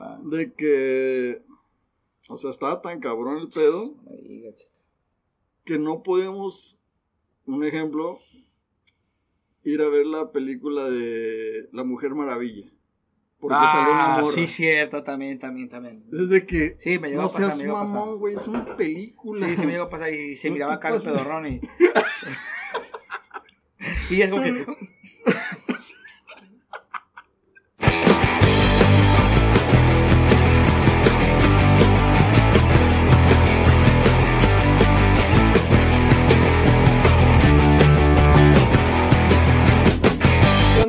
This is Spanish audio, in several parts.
Ah, de que, o sea, estaba tan cabrón el pedo que no podemos, un ejemplo, ir a ver la película de La Mujer Maravilla. Porque salió una Ah, morra. sí, cierto, también, también, también. Desde que Sí, me llegó no a pasar, seas me mamón, güey, es una película. Sí, sí me llegó a pasar y se miraba acá el pedorrón y... y es como que...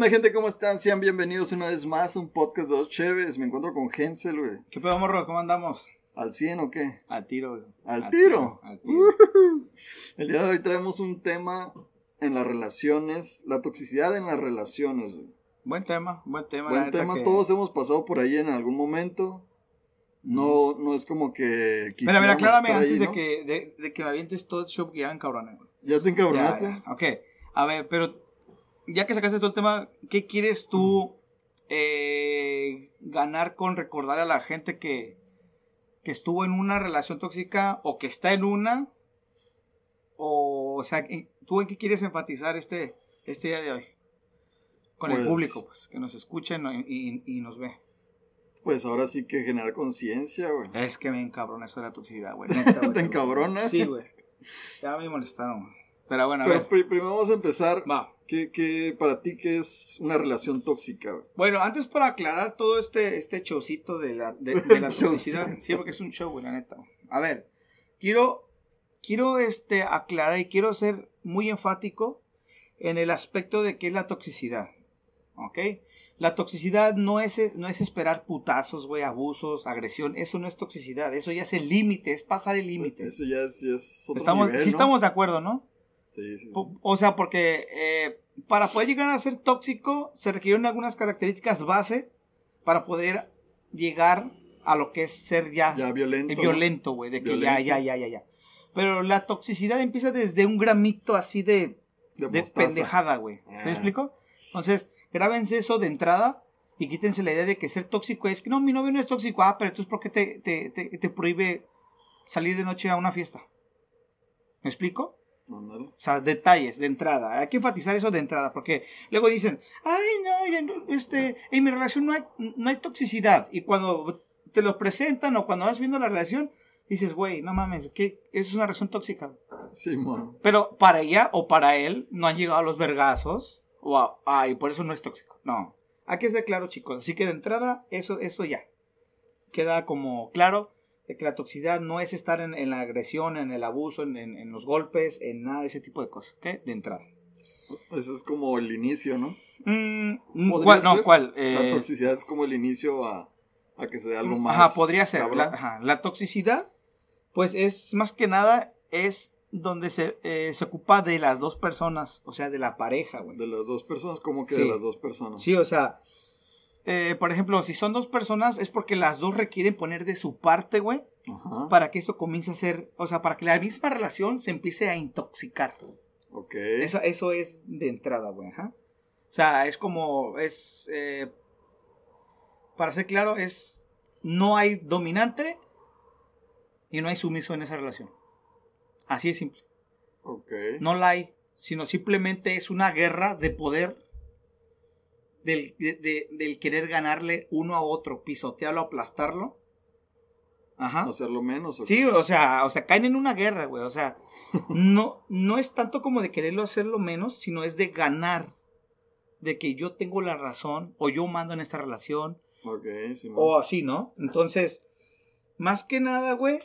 onda, gente? ¿Cómo están? Sean bienvenidos una vez más a un podcast de dos chéves. Me encuentro con Hensel, güey. ¿Qué pedo, morro? ¿Cómo andamos? ¿Al 100 o qué? Al tiro, güey. ¿Al tiro? Al tiro. El día de hoy traemos un tema en las relaciones, la toxicidad en las relaciones, güey. Buen tema, buen tema. Buen tema, que- todos hemos pasado por ahí en algún momento. No, no es como que Mira, mira, aclárame antes ahí, de, que, de, de que me avientes todo el show que ya cabrón, güey. ¿Ya te encabronaste? Ya, ya. Ok, a ver, pero ya que sacaste todo el tema, ¿qué quieres tú eh, ganar con recordar a la gente que, que estuvo en una relación tóxica o que está en una? O, o sea, ¿en- ¿tú en qué quieres enfatizar este, este día de hoy? Con el Pues- público, pues, que nos escuchen y, y- y nos ve. Pues ahora sí que generar conciencia, güey. Es que me encabrona eso de la toxicidad, güey. ¿Te encabrona? Sí, güey. Ya me molestaron, güey. Pero bueno, a Pero ver. pri- primero vamos a empezar. Va. ¿Qué, qué para ti qué es una relación tóxica, güey? Bueno, antes para aclarar todo este, este showcito de la, de, de la toxicidad, sí, porque es un show, güey, la neta. A ver, quiero, quiero este, aclarar y quiero ser muy enfático en el aspecto de qué es la toxicidad, ¿ok? La toxicidad no es, no es esperar putazos, güey, abusos, agresión, eso no es toxicidad, eso ya es el límite, es pasar el límite. Eso ya es, ya es otro Estamos, nivel, sí estamos de acuerdo, ¿no? Sí, sí, O sea, porque eh, para poder llegar a ser tóxico se requieren algunas características base para poder llegar a lo que es ser ya, Ya violento. eh, violento, güey, de que ya, Violencia. ya, ya, ya, ya. Pero la toxicidad empieza desde un gramito así de, De, de mostaza. pendejada, güey. ¿Se Ah. me explico? Entonces, grábense eso de entrada y quítense la idea de que ser tóxico es que no, mi novio no es tóxico, ah, pero entonces ¿por qué te, te, te, te prohíbe salir de noche a una fiesta? ¿Me explico? O sea, detalles de entrada. Hay que enfatizar eso de entrada, porque luego dicen, ay, no, este, en mi relación no hay, no hay toxicidad. Y cuando te lo presentan o cuando vas viendo la relación, dices, güey, no mames, ¿qué? Eso es una relación tóxica. Simón. Pero para ella o para él no han llegado a los vergazos. O a- ay, por eso no es tóxico. No. Hay que ser claro, chicos. Así que de entrada, eso, eso ya. Queda como claro que la toxicidad no es estar en, en la agresión, en el abuso, en, en- en los golpes, en nada de ese tipo de cosas. ¿Ok? De entrada. Eso es como el inicio, ¿no? Mm, ¿Podría ¿Cuál? No? ¿cuál? La Eh, toxicidad es como el inicio a, a que sea algo más. Ajá, podría ser. La, ajá, la toxicidad, pues es más que nada, es donde se, eh, se ocupa de las dos personas, o sea, de la pareja, güey. De las dos personas, como que Sí. de las dos personas. Sí, o sea, eh, por ejemplo, si son dos personas, es porque las dos requieren poner de su parte, güey, Ajá. para que eso comience a ser, o sea, para que la misma relación se empiece a intoxicar. Ok. Eso es de entrada, güey, ajá. O sea, es como, es, eh, para ser claro, es, no hay dominante y no hay sumiso en esa relación. Así de simple. Ok. No la hay, sino simplemente es una guerra de poder del, de- de- del querer ganarle uno a otro, pisotearlo, aplastarlo. Ajá. Hacerlo menos. ¿o Sí, o sea, o sea, caen en una guerra, güey. O sea, no, no es tanto como de quererlo hacerlo menos, sino es de ganar. De que yo tengo la razón, o yo mando en esta relación? Ok, Simón. o así, ¿no? Entonces, más que nada, güey,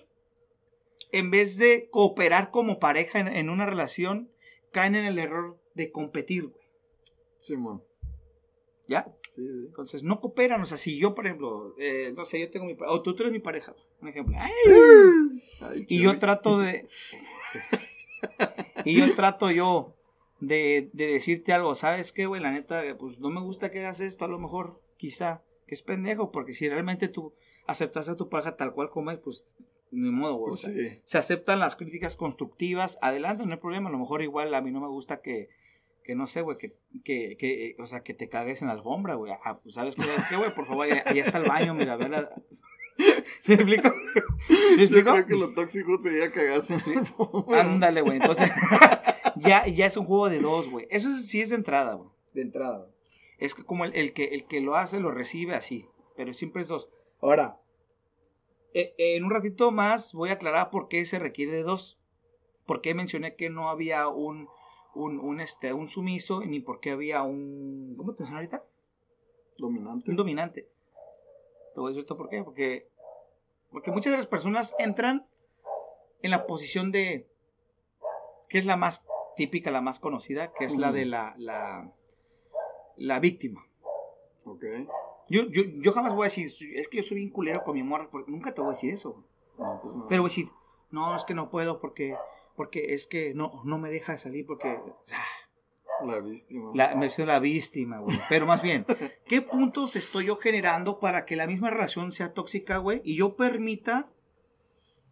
en vez de cooperar como pareja en, en una relación, caen en el error de competir, güey. Simón. ¿Ya? Sí, sí. Entonces, no cooperan. O sea, si yo, por ejemplo, eh, no sé, yo tengo mi pareja, o tú, tú eres mi pareja, un ejemplo. ¡Ay! Y yo trato de. y yo trato yo de, de decirte algo, ¿sabes qué, güey? La neta, pues no me gusta que hagas esto, a lo mejor, quizá, que es pendejo, porque si realmente tú aceptas a tu pareja tal cual como es, pues ni modo, güey. Pues o sea, sí. Se aceptan las críticas constructivas, adelante, no hay problema. A lo mejor igual a mí no me gusta que, que no sé, güey, que, que, que, o sea, que te cagues en la alfombra, güey. Ah, pues, ¿sabes qué? Es que, güey, por favor, allá, allá está el baño, mira, a ver la... ¿Sí me explico? ¿Sí me Yo explico? creo que lo tóxico sería cagarse en el fondo. Ándale, güey. Entonces, ya, ya es un juego de dos, güey. Eso es- sí es de entrada, güey. De entrada, güey. Es que como el, el que, el que lo hace, lo recibe así. Pero siempre es dos. Ahora, eh, en un ratito más voy a aclarar por qué se requiere de dos. Por qué mencioné que no había un, un, un, este, un sumiso, ni por qué había un... ¿Cómo te mencioné ahorita? Dominante. un dominante. Te voy a decir esto por qué. Porque, porque muchas de las personas entran en la posición de. que es la más típica, la más conocida, que es la de la, la, la víctima. Ok. Yo, yo, yo jamás voy a decir, es que yo soy bien culero con mi morra, porque nunca te voy a decir eso. No, pues no. Pero voy a decir, no, es que no puedo porque, porque es que no, no me deja salir porque. ah, La víctima. La, me soy la víctima, güey. Pero más bien, ¿qué puntos estoy yo generando para que la misma relación sea tóxica, güey? Y yo permita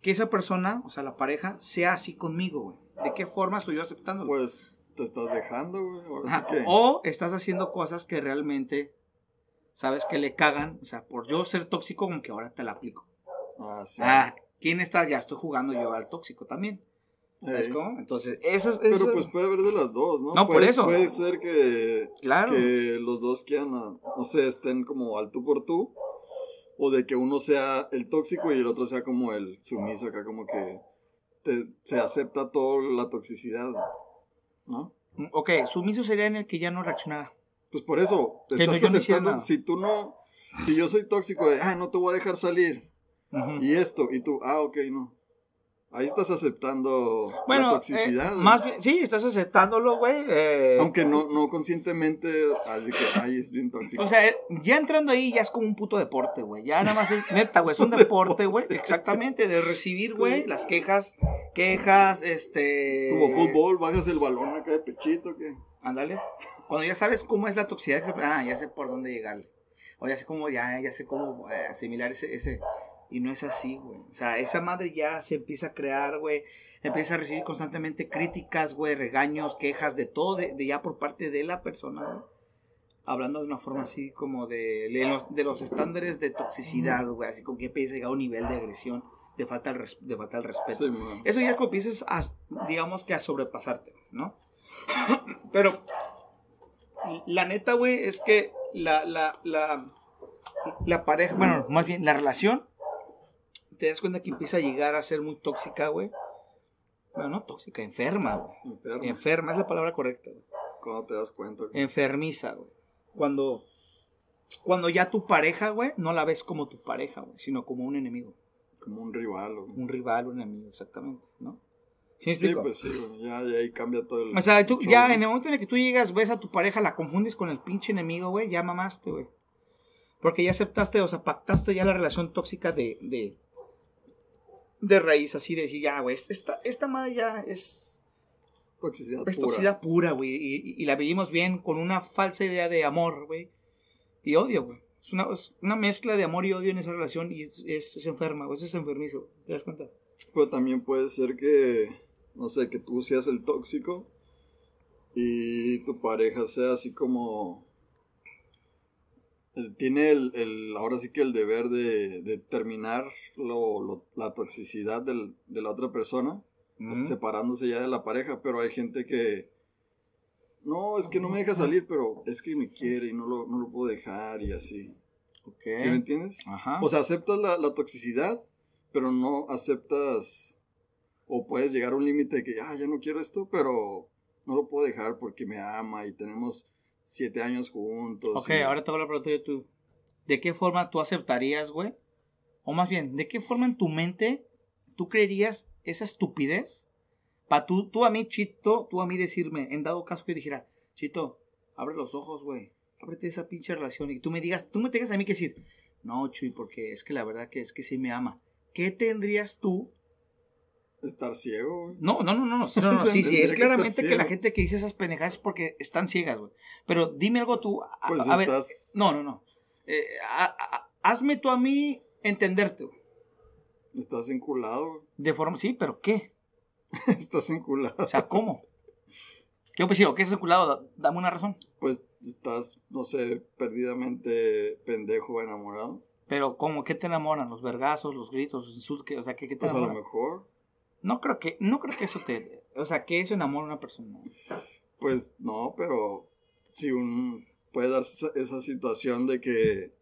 que esa persona, o sea, la pareja, sea así conmigo, güey. ¿De qué forma estoy yo aceptándolo? Pues te estás dejando, güey. Ajá, que. O estás haciendo cosas que realmente sabes que le cagan. O sea, por yo ser tóxico, como que ahora te la aplico. Ah, sí. Ah, ¿quién está? Ya estoy jugando yo al tóxico también. ¿Sabes cómo? Entonces, eso es. Pero pues puede haber de las dos, ¿no? No, por Puede- eso. Puede ser que, Claro. que los dos quieran, no sé, estén como al tú por tú. O de que uno sea el tóxico y el otro sea como el sumiso acá, como que te- se acepta toda la toxicidad, ¿no? Ok, sumiso sería en el que ya no reaccionara. Pues por eso, te Que no, estás no aceptando. nada. Si tú no, si yo soy tóxico de, ah, no te voy a dejar salir, Ujú. y esto, y tú, ah, ok, no. Ahí estás aceptando Bueno, la toxicidad. eh, güey. más bien, sí, estás aceptándolo, güey. eh, Aunque no, no conscientemente, así que, ay, es bien tóxico. O sea, ya entrando ahí ya es como un puto deporte, güey. Ya nada más es neta, güey. Es un deporte, güey. Exactamente, de recibir, güey, las quejas, quejas, este. Como fútbol, bajas el balón acá de pechito, que Ándale. Cuando ya sabes cómo es la toxicidad, ah, ya sé por dónde llegarle. O ya sé cómo, ya, ya sé cómo eh, asimilar ese, ese. Y no es así, güey. O sea, esa madre ya se empieza a crear, güey. Empieza a recibir constantemente críticas, güey, regaños, quejas, de todo, de, de ya por parte de la persona, güey. Hablando de una forma así como de, de los, de los estándares de toxicidad, güey. Así como que empieza a llegar a un nivel de agresión, de falta de, res- de falta de respeto. sí. Eso ya como empiezas a, digamos que a sobrepasarte, ¿no? Pero la neta, güey, es que la, la, la, la pareja, bueno, más bien la relación, te das cuenta que empieza a llegar a ser muy tóxica, güey. Bueno, no tóxica, enferma, güey. Enfermo. Enferma es la palabra correcta, güey. Cuando te das cuenta. que- Enfermiza, güey. Cuando, cuando ya tu pareja, güey, no la ves como tu pareja, güey, sino como un enemigo. Como un rival. o- Un rival, un enemigo, exactamente, ¿no? ¿Sí Sí, pues sí, güey, ya, ya ahí cambia todo el. O sea, tú ya en el momento en el que tú llegas, ves a tu pareja, la confundes con el pinche enemigo, güey, ya mamaste, güey. Porque ya aceptaste, o sea, pactaste ya la relación tóxica de, de, de raíz, así de decir, ya, güey, esta, esta madre ya es, Toxicidad es pura. toxicidad pura, güey, y, y- y la vivimos bien con una falsa idea de amor, güey, y odio, güey. Es una, es una mezcla de amor y odio en esa relación y es, es, es enferma, güey, es enfermizo, ¿te das cuenta? Pero también puede ser que, no sé, que tú seas el tóxico y tu pareja sea así como... Tiene el, el- ahora sí que el deber de, de terminar lo, lo- la toxicidad del- de la otra persona, Ujú. separándose ya de la pareja, pero hay gente que... No, es que no me deja salir, pero es que me quiere y no lo, no lo puedo dejar y así. ¿Sí me entiendes? Ajá. O sea, aceptas la, la toxicidad, pero no aceptas o puedes llegar a un límite de que, ah, ya no quiero esto, pero no lo puedo dejar porque me ama y tenemos siete años juntos. Ok, y- ahora te voy a preguntar yo tú. ¿De qué forma tú aceptarías, güey? O más bien, ¿de qué forma en tu mente tú creerías esa estupidez? Para tú, tú a mí, Chito, tú a mí decirme, en dado caso que yo dijera, Chito, abre los ojos, güey. Ábrete esa pinche relación. Y tú me digas, tú me tengas a mí que decir, no, Chuy, porque es que la verdad que es que sí me ama. ¿Qué tendrías tú? Estar ciego, güey. No, no, no, no, no, no, no, sí, sí, es que claramente que la gente que dice esas pendejadas es porque están ciegas, güey. Pero dime algo tú, a, Pues a ver, estás, no, no, no. Eh, a- hazme tú a mí entenderte. güey. estás enculado, güey. De forma, sí, pero ¿qué? estás enculado. O sea, ¿cómo? Yo pues digo, ¿qué es enculado? Da- Dame una razón. Pues estás, no sé, perdidamente pendejo enamorado. Pero, ¿cómo? ¿Qué te enamoran? ¿Los vergazos, los gritos, los insultos? ¿Qué- o sea, ¿qué, qué te Pues a lo mejor, No creo que, no creo que eso te... O sea, que eso enamora a una persona. pues no, pero si un puede darse esa, esa situación de que,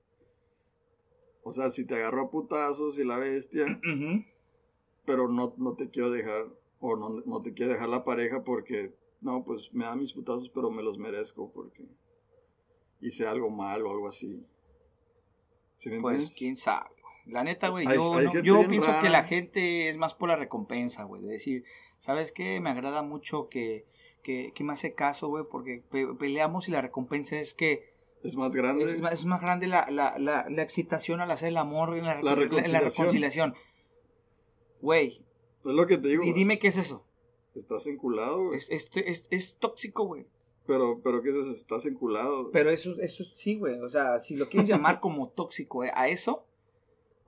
o sea, si te agarró a putazos y la bestia, pero no, no te quiero dejar, o no, no te quiere dejar la pareja porque, no, pues me da mis putazos, pero me los merezco porque hice algo mal o algo así. ¿Sí me Pues entiendes? quién sabe. La neta, güey, yo, hay no- gente yo pienso rara. que la gente es más por la recompensa, güey. De decir, ¿sabes qué? Me agrada mucho que, que, que me hace caso, güey, porque pe- peleamos y la recompensa es que Es más grande. es, más- es más grande la, la, la, la excitación al hacer el amor y la, La recon- la- la reconciliación. reconciliación. Güey, Es lo que te digo. y dime qué es eso. Estás enculado, güey. Es, es, es tóxico, güey. Pero, pero ¿qué es eso? Estás enculado. Pero eso, eso sí, güey. O sea, si lo quieres llamar como tóxico eh, a eso,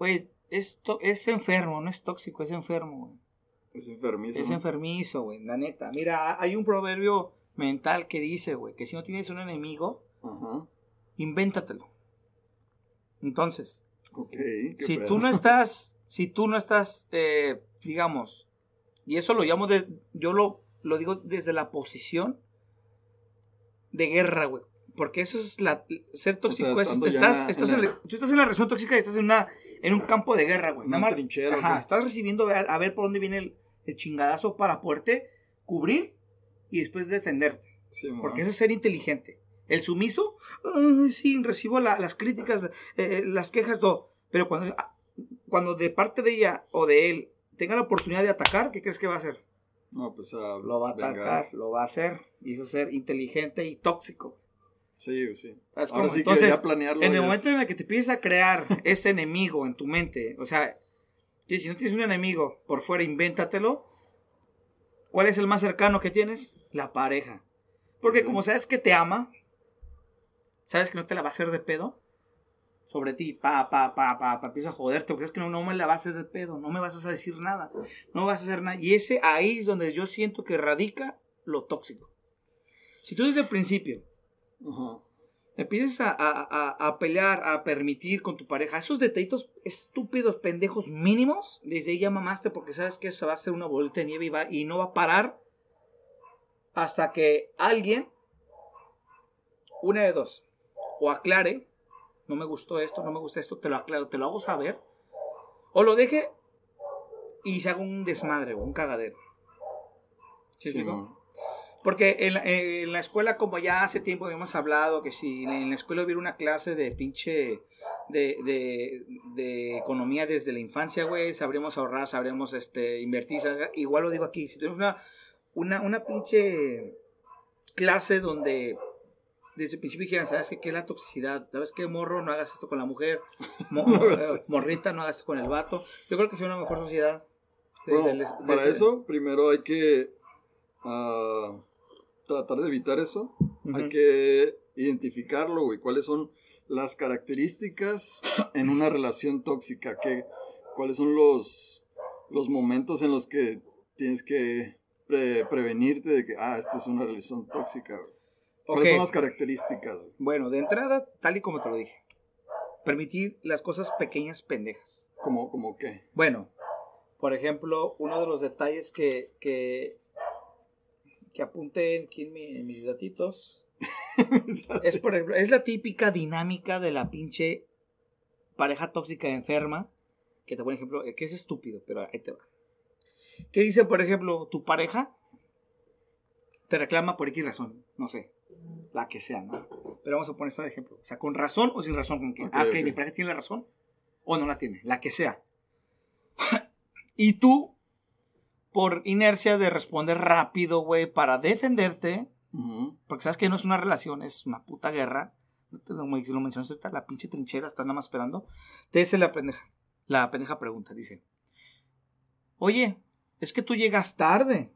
güey, es, es enfermo, no es tóxico, es enfermo, güey. Es enfermizo. Es enfermizo, güey, la neta. Mira, hay un proverbio mental que dice, güey, que si no tienes un enemigo, Ajá. invéntatelo. Entonces, si pedo. tú no estás, si tú no estás, eh, digamos, y eso lo llamo de, yo lo, lo digo desde la posición de guerra, güey. Porque eso es la, ser tóxico, es, ya estás, estás en la- tú estás en la relación tóxica y estás en una, en un campo de guerra, güey. Una Nada trinchera, Ajá, estás recibiendo a ver, a ver por dónde viene el, el chingadazo para poderte cubrir y después defenderte. Sí. Porque eso es ser inteligente. El sumiso, "Ay, sí, recibo la- las críticas, eh, las quejas, todo. Pero cuando, ah, cuando de parte de ella o de él tenga la oportunidad de atacar, ¿qué crees que va a hacer? No, pues a Lo va a vengar. atacar, lo va a hacer. Y eso es ser inteligente y tóxico. Sí, sí. ¿Sabes Ahora cómo? sí Entonces, que ya planearlo. en el es- momento en el que te empiezas a crear ese enemigo en tu mente, o sea, que si no tienes un enemigo por fuera, invéntatelo. ¿Cuál es el más cercano que tienes? La pareja. Porque como sabes que te ama, sabes que no te la va a hacer de pedo sobre ti, pa, pa, pa, pa, pa, empieza a joderte, porque es que no, no me la vas a hacer de pedo, no me vas a decir nada, no vas a hacer nada. Y ese ahí es donde yo siento que radica lo tóxico. Si tú desde el principio Ajá. empiezas a, a- pelear, a permitir con tu pareja esos detallitos estúpidos, pendejos mínimos, desde ahí ya mamaste porque sabes que eso va a ser una bolita de nieve y, va- y no va a parar hasta que alguien, una de dos, o aclare, no me gustó esto, no me gusta esto, te lo aclaro, te lo hago saber, o lo deje y se haga un desmadre o un cagadero. ¿Sí. Porque en la, en la escuela, como ya hace tiempo habíamos hablado, que si en la escuela hubiera una clase de pinche de, de, de economía desde la infancia, güey, sabríamos ahorrar, sabríamos este, invertir. Igual lo digo aquí, si tenemos una, una, una pinche clase donde desde el principio dijeran, ¿sabes qué, qué es la toxicidad? ¿Sabes qué, morro? No hagas esto con la mujer. Mo- No eh, morrita, no hagas esto con el vato. Yo creo que sería una mejor sociedad. Bueno, Desde para eso, primero hay que ah, tratar de evitar eso. Hay que identificarlo, güey. ¿Cuáles son las características en una relación tóxica? ¿Qué, ¿Cuáles son los, los momentos en los que tienes que pre- prevenirte de que, ah, esto es una relación tóxica? güey? ¿Cuáles son las características? güey? Bueno, de entrada, tal y como te lo dije, permitir las cosas pequeñas pendejas. ¿Cómo, cómo qué? Bueno, por ejemplo, uno de los detalles que, que, que apunté aquí en, mi- en mis datitos es, por ejemplo, es la típica dinámica de la pinche pareja tóxica enferma. Que te por ejemplo, que es estúpido, pero ahí te va. ¿Qué dice, por ejemplo, tu pareja? Te reclama por X razón, no sé, la que sea, ¿no? Pero vamos a poner esto de ejemplo. O sea, con razón o sin razón, como que, Ok, ah, ok, ok. mi pareja tiene la razón o no la tiene, la que sea. y tú, por inercia de responder rápido, güey, para defenderte, porque sabes que no es una relación, es una puta guerra. Como lo mencionaste ahorita, la pinche trinchera, estás nada más esperando. Te dice la pendeja. La pendeja pregunta, dice. Oye, es que tú llegas tarde.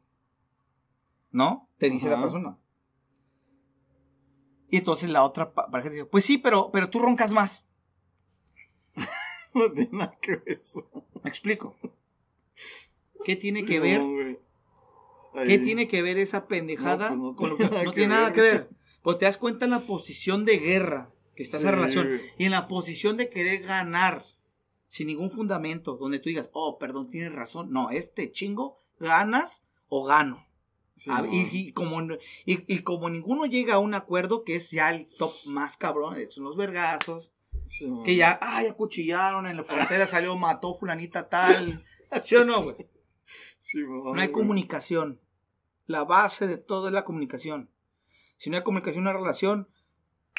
¿No? Te dice la persona. Y entonces la otra pa- pareja dice, pues sí, pero, pero tú roncas más. No tiene nada que ver eso. Me explico. ¿Qué tiene Sí, que ver no. ¿Qué tiene que ver esa pendejada No, pues no con lo tiene que nada no que tiene nada ver. que ver? Pues te das cuenta en la posición de guerra que está esa relación güey. y en la posición de querer ganar sin ningún fundamento, donde tú digas, oh, perdón, tienes razón. No, este chingo, ganas o gano. Sí, A- no. y, y como, y, y como ninguno llega a un acuerdo, que es ya el top más cabrón, eh, son los vergazos, Sí, que ya, ay, acuchillaron en la frontera, salió, mató fulanita tal. ¿Sí o no, güey? Sí, no, hay comunicación. La base de todo es la comunicación. Si no hay comunicación, una relación,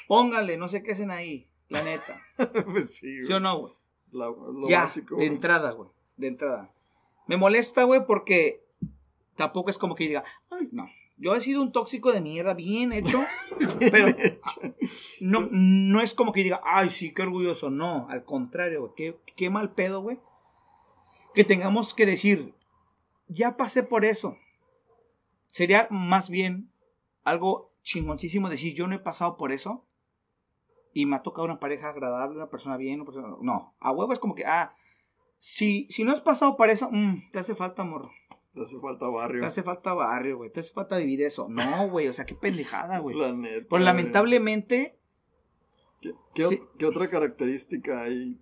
pónganle, no sé qué hacen ahí, la neta. pues sí, güey. ¿Sí o no, güey? Lo Ya, básico. de entrada, güey. De entrada. Me molesta, güey, porque tampoco es como que diga, ay, no. Yo he sido un tóxico de mierda, bien hecho, pero no, no es como que diga, ay, sí, qué orgulloso. No, al contrario, güey. Qué, qué mal pedo, güey. Que tengamos que decir, ya pasé por eso. Sería más bien algo chingoncísimo decir, yo no he pasado por eso. Y me ha tocado una pareja agradable, una persona bien, una persona... No, a huevo es como que, ah, si, si no has pasado por eso, mm, te hace falta, morro. Te hace falta barrio. Te hace falta barrio, güey. Te hace falta vivir eso. No, güey, o sea, qué pendejada, güey. La neta. Pues lamentablemente, ¿Qué, qué, Sí. qué otra característica hay?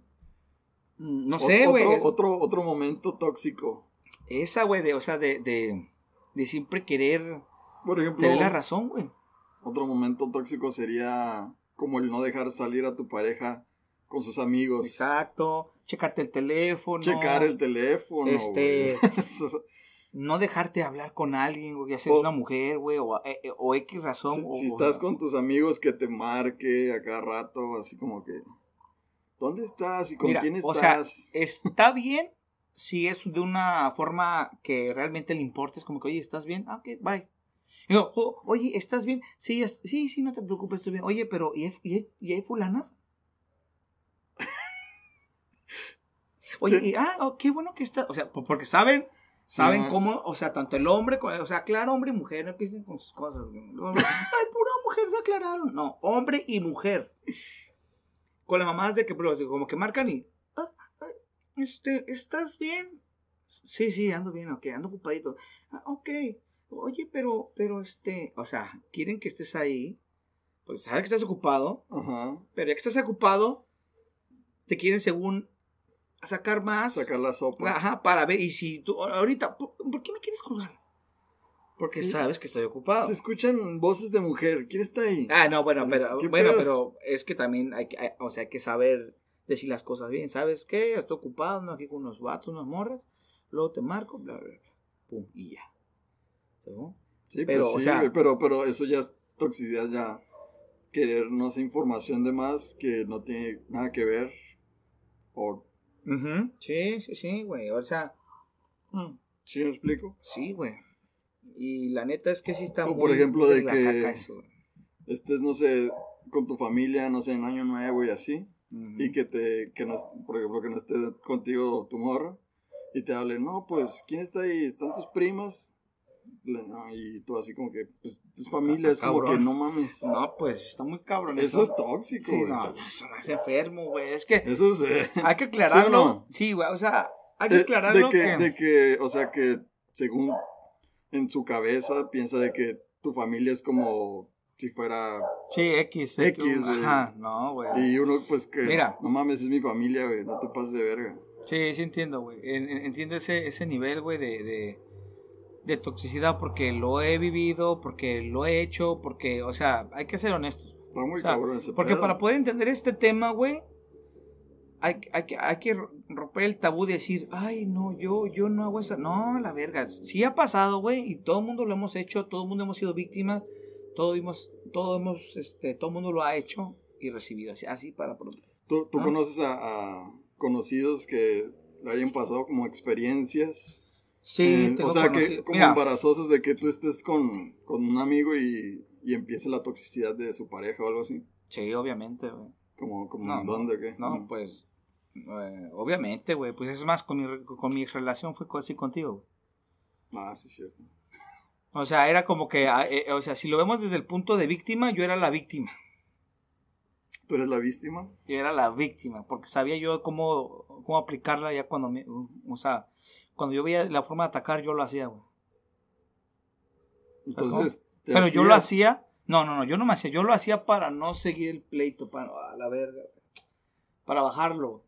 mm, no sé, güey. Otro, otro, otro momento tóxico. Esa, güey, de, o sea, de, de, de siempre querer Por ejemplo, tener la razón, güey. otro momento tóxico sería como el no dejar salir a tu pareja con sus amigos. Exacto. Checarte el teléfono. Checar el teléfono. Este- No dejarte hablar con alguien, güey, ya sea O- una mujer, güey, o, eh, eh, o X razón. si, o- si estás con tus amigos que te marque a cada rato, así como que. ¿Dónde estás? ¿Y con Mira, quién o sea, estás? está bien si es de una forma que realmente le importe. Es como que, oye, ¿estás bien? Ah, ok, bye. Y yo, "Oh, oye, ¿estás bien? Sí, es- sí, sí, no te preocupes, estoy bien. Oye, pero ¿y hay, y hay- y hay fulanas? Oye, y, ah, oh, qué bueno que está. O sea, po- porque saben, saben cómo, o sea, tanto el hombre, o sea, claro, hombre y mujer, no empiecen con sus cosas. Ay, pura mujer se aclararon. No, hombre y mujer. Con las mamás de que, pero, como que marcan y, este, ¿estás bien? Sí, sí, ando bien, ok, ando ocupadito. Ah, ok, oye, pero, pero, este, o sea, quieren que estés ahí, porque saben que estás ocupado, Ajá. pero ya que estás ocupado, te quieren según sacar más. Sacar la sopa. Ajá, para ver. Y si tú, ahorita, ¿por, por qué me quieres colgar? Porque Sí. sabes que estoy ocupado. Se escuchan voces de mujer. ¿Quién está ahí? Ah, no, bueno, pero, ¿Qué bueno, pero es que también hay que, hay- o sea, hay que saber decir las cosas bien. ¿Sabes qué? Estoy ocupado, ando aquí con unos vatos, unas morras. Luego te marco, bla, bla, bla. Pum, y ya. ¿Según? Sí, Pero, pero, o sea- pero, pero eso ya es toxicidad, ya querer, no sé, información de más que no tiene nada que ver. O, Ujú, Sí, sí, sí, güey. O sea, mm, ¿sí me explico? sí, güey. Y la neta es que sí está O, muy por ejemplo, de que- eso. Estés, no sé, con tu familia, no sé, en año nuevo y así. Y que te, que no, por ejemplo, que no esté contigo tu morra. Y te hable, no, pues, ¿quién está ahí? ¿Están tus primas? No, y tú así como que, pues, es familia, es como que no mames. No, pues está muy cabrón. Eso es tóxico, Sí, güey. no, eso me hace enfermo, güey. Es que Eso es... eh, hay que aclararlo. no? Sí, güey, o sea, hay que de, aclararlo de que, que... de que, o sea, que según en su cabeza piensa de que tu familia es como si fuera... Sí, X, X, X, güey. Ajá, no, güey. Y uno, pues que... Mira. No mames, es mi familia, güey, no te pases de verga. Sí, sí entiendo, güey. En- en- Entiendo ese, ese nivel, güey, de, de, de toxicidad porque lo he vivido, porque lo he hecho, porque, o sea, hay que ser honestos. Está muy O sea, cabrón ese Porque pedo. para poder entender este tema, güey, hay, hay, que, hay que romper el tabú de decir, ay, no, yo, yo no hago esa. No, la verga. Sí ha pasado, güey, y todo el mundo lo hemos hecho, todo el mundo hemos sido víctimas, todo hemos, todo hemos, este, todo el mundo lo ha hecho y recibido. Así, así para pronto. ¿Tú, tú ¿no? conoces a, a conocidos que le hayan pasado como experiencias? Sí, eh, tengo o sea, que como Mira, embarazosos de que tú estés con, con un amigo y, y empiece la toxicidad de su pareja o algo así. Sí, obviamente, güey. Como, como No, ¿en dónde o qué? No, pues, eh, obviamente, güey. Pues es más, con mi, con mi relación fue así contigo, güey. Ah, sí, es cierto. O sea, era como que, ah, eh, o sea, si lo vemos desde el punto de víctima, yo era la víctima. ¿Tú eres la víctima? Yo era la víctima, porque sabía yo cómo, cómo aplicarla ya cuando, me, o sea, cuando yo veía la forma de atacar, yo lo hacía, güey. Entonces, te Pero yo lo hacía. No, no, no, yo no me hacía. Yo lo hacía para no seguir el pleito, para a la verga. Para bajarlo.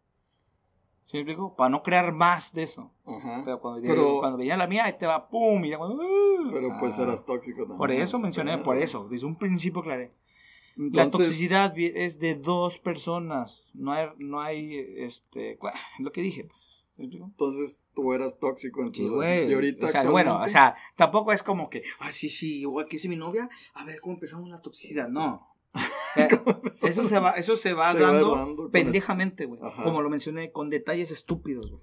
¿Sí me explico? Para no crear más de eso. Ajá. Pero cuando, Pero- cuando venía la mía, ahí te va, pum, y ya cuando, ¡uh! Pero pues Ah. eras tóxico también. Por eso mencioné, por eso. Desde un principio aclaré. La toxicidad es de dos personas. No hay, no hay, este, lo que dije, pues. entonces tú eras tóxico en tu Sí. Y ahorita o sea, bueno, o sea, tampoco es como que, ah, sí, sí, igual que hice mi novia, a ver cómo empezamos la toxicidad. No. Sea, eso se va, eso se va Se va dando con pendejamente, güey. Como lo mencioné, con detalles estúpidos, güey.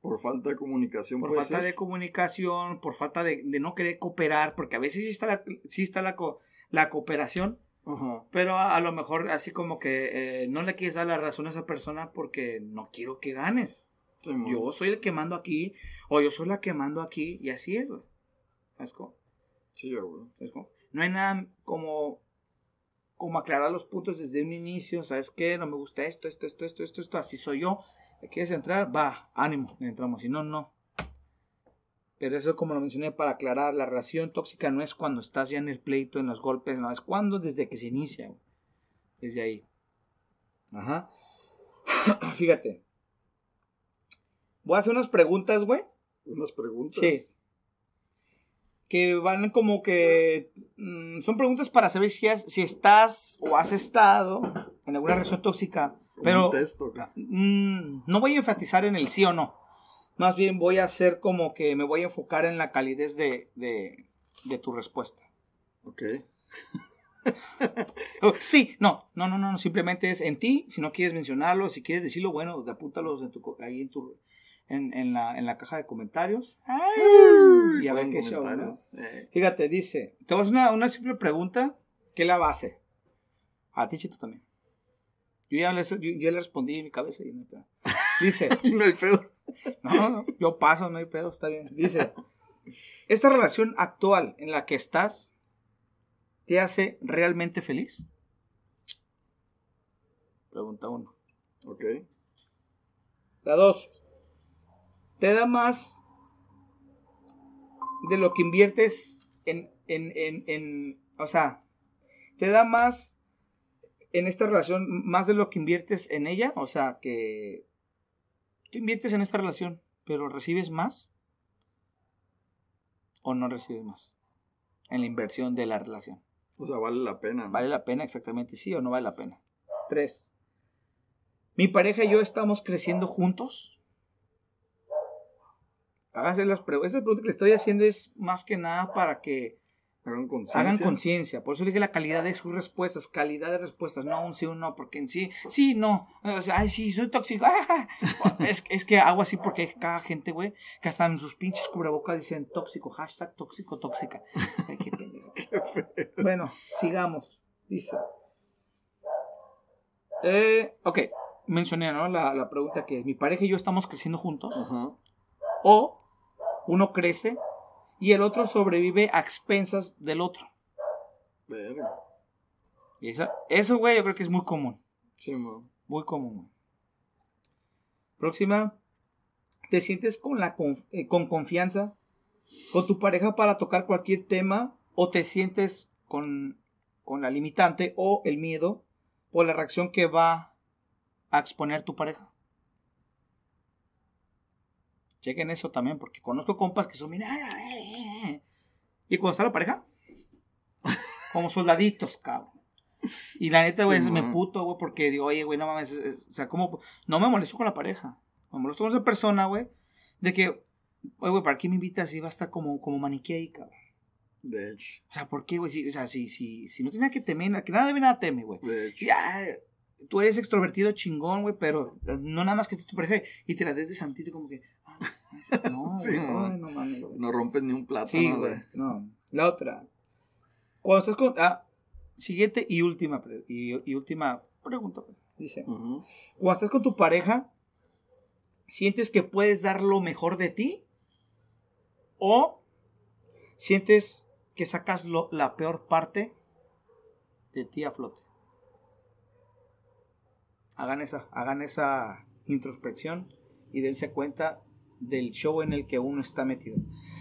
por falta de comunicación Por falta ser. de comunicación, por falta de, de no querer cooperar, porque a veces sí está la, sí está la, co- la cooperación, Ajá. pero a, a lo mejor así como que eh, no le quieres dar la razón a esa persona porque no quiero que ganes. Sí. Yo soy el que mando aquí, o yo soy la que mando aquí, y así es, güey. ¿Sabes cómo? Sí, güey. No hay nada como, como aclarar los puntos desde un inicio, ¿sabes qué? No me gusta esto, esto, esto, esto, esto, esto, así soy yo. ¿Quieres entrar? Va, ánimo, entramos. Si no, no. Pero eso, como lo mencioné, para aclarar, la relación tóxica no es cuando estás ya en el pleito, en los golpes, no, es cuando desde que se inicia. Desde ahí. Ajá. Fíjate. Voy a hacer unas preguntas, güey Unas preguntas. Sí. Que van como que mm, son preguntas para saber si, has- si estás o has estado en alguna relación tóxica, pero mm, no voy a enfatizar en el sí o no. Más bien voy a hacer como que me voy a enfocar en la calidez de, de, de tu respuesta. Ok. Oh, Sí, no, no, no, no, simplemente es en ti, si no quieres mencionarlo, si quieres decirlo, bueno, apúntalos en tu, ahí en tu, en, en la, en la caja de comentarios. Y a ver qué show, ¿no? Eh, Fíjate, dice, te voy a hacer una, una simple pregunta, ¿qué la base? A ti, Chito, también. Yo ya le, yo, yo le respondí en mi cabeza y no hay pedo. Dice, no hay pedo. no, no, yo paso, no hay pedo, está bien. Dice, ¿esta relación actual en la que estás te hace realmente feliz? Pregunta uno. Ok. La dos, ¿te da más de lo que inviertes en, en, en, en, o sea, te da más en esta relación, más de lo que inviertes en ella? O sea, que tú inviertes en esta relación, pero recibes más o no recibes más en la inversión de la relación. O sea, vale la pena. ¿no? ¿Vale la pena exactamente sí o no vale la pena? Tres. Mi pareja y yo estamos creciendo juntos. Háganse las preguntas. Esta pregunta que le estoy haciendo es más que nada para que Hagan conciencia. Por eso dije la calidad de sus respuestas. Calidad de respuestas. No un sí o un no. Porque en sí, sí, no. O sea, ay, sí, soy tóxico. es, es que hago así porque hay cada gente, güey, que hasta en sus pinches cubrebocas dicen tóxico. Hashtag tóxico, tóxica. Ay, qué. Bueno, sigamos. Dice. Eh, ok, mencioné, ¿no? La, la pregunta que es, ¿mi pareja y yo estamos creciendo juntos? O uno crece y el otro sobrevive a expensas del otro. Verga. Y esa, eso, güey, yo creo que es muy común. Sí. Muy común, güey. Próxima. ¿Te sientes con, la conf- eh, con confianza con tu pareja para tocar cualquier tema o te sientes con, con la limitante o el miedo por la reacción que va a exponer tu pareja? Chequen eso también porque conozco compas que son... "Mira, eh, eh". Y cuando está la pareja, como soldaditos, cabrón. Y la neta, güey, Sí, me puto, güey, porque digo, oye, güey, no mames, es- es- o sea, como, no me molesto con la pareja, me molesto con esa persona, güey, de que, oye, güey, ¿para qué me invitas si va a estar como, como maniquí ahí, cabrón? De hecho. O sea, ¿por qué, güey? Si, o sea, si, si, si no tiene nada que temer, que nada debe nada teme, güey. De hecho. Ya, tú eres extrovertido chingón, güey, pero no nada más que esté tu pareja y te la des de santito como que, ah, no, Sí, güey, no mames, güey. No rompes ni un plato. Sí, ¿no? güey. No. La otra. Cuando estás con. Ah, siguiente y última. pre- Y, y última pregunta. Dice. Cuando estás con tu pareja, ¿sientes que puedes dar lo mejor de ti? ¿O sientes que sacas lo- la peor parte de ti a flote? Hagan esa, hagan esa introspección y dense cuenta del show en el que uno está metido.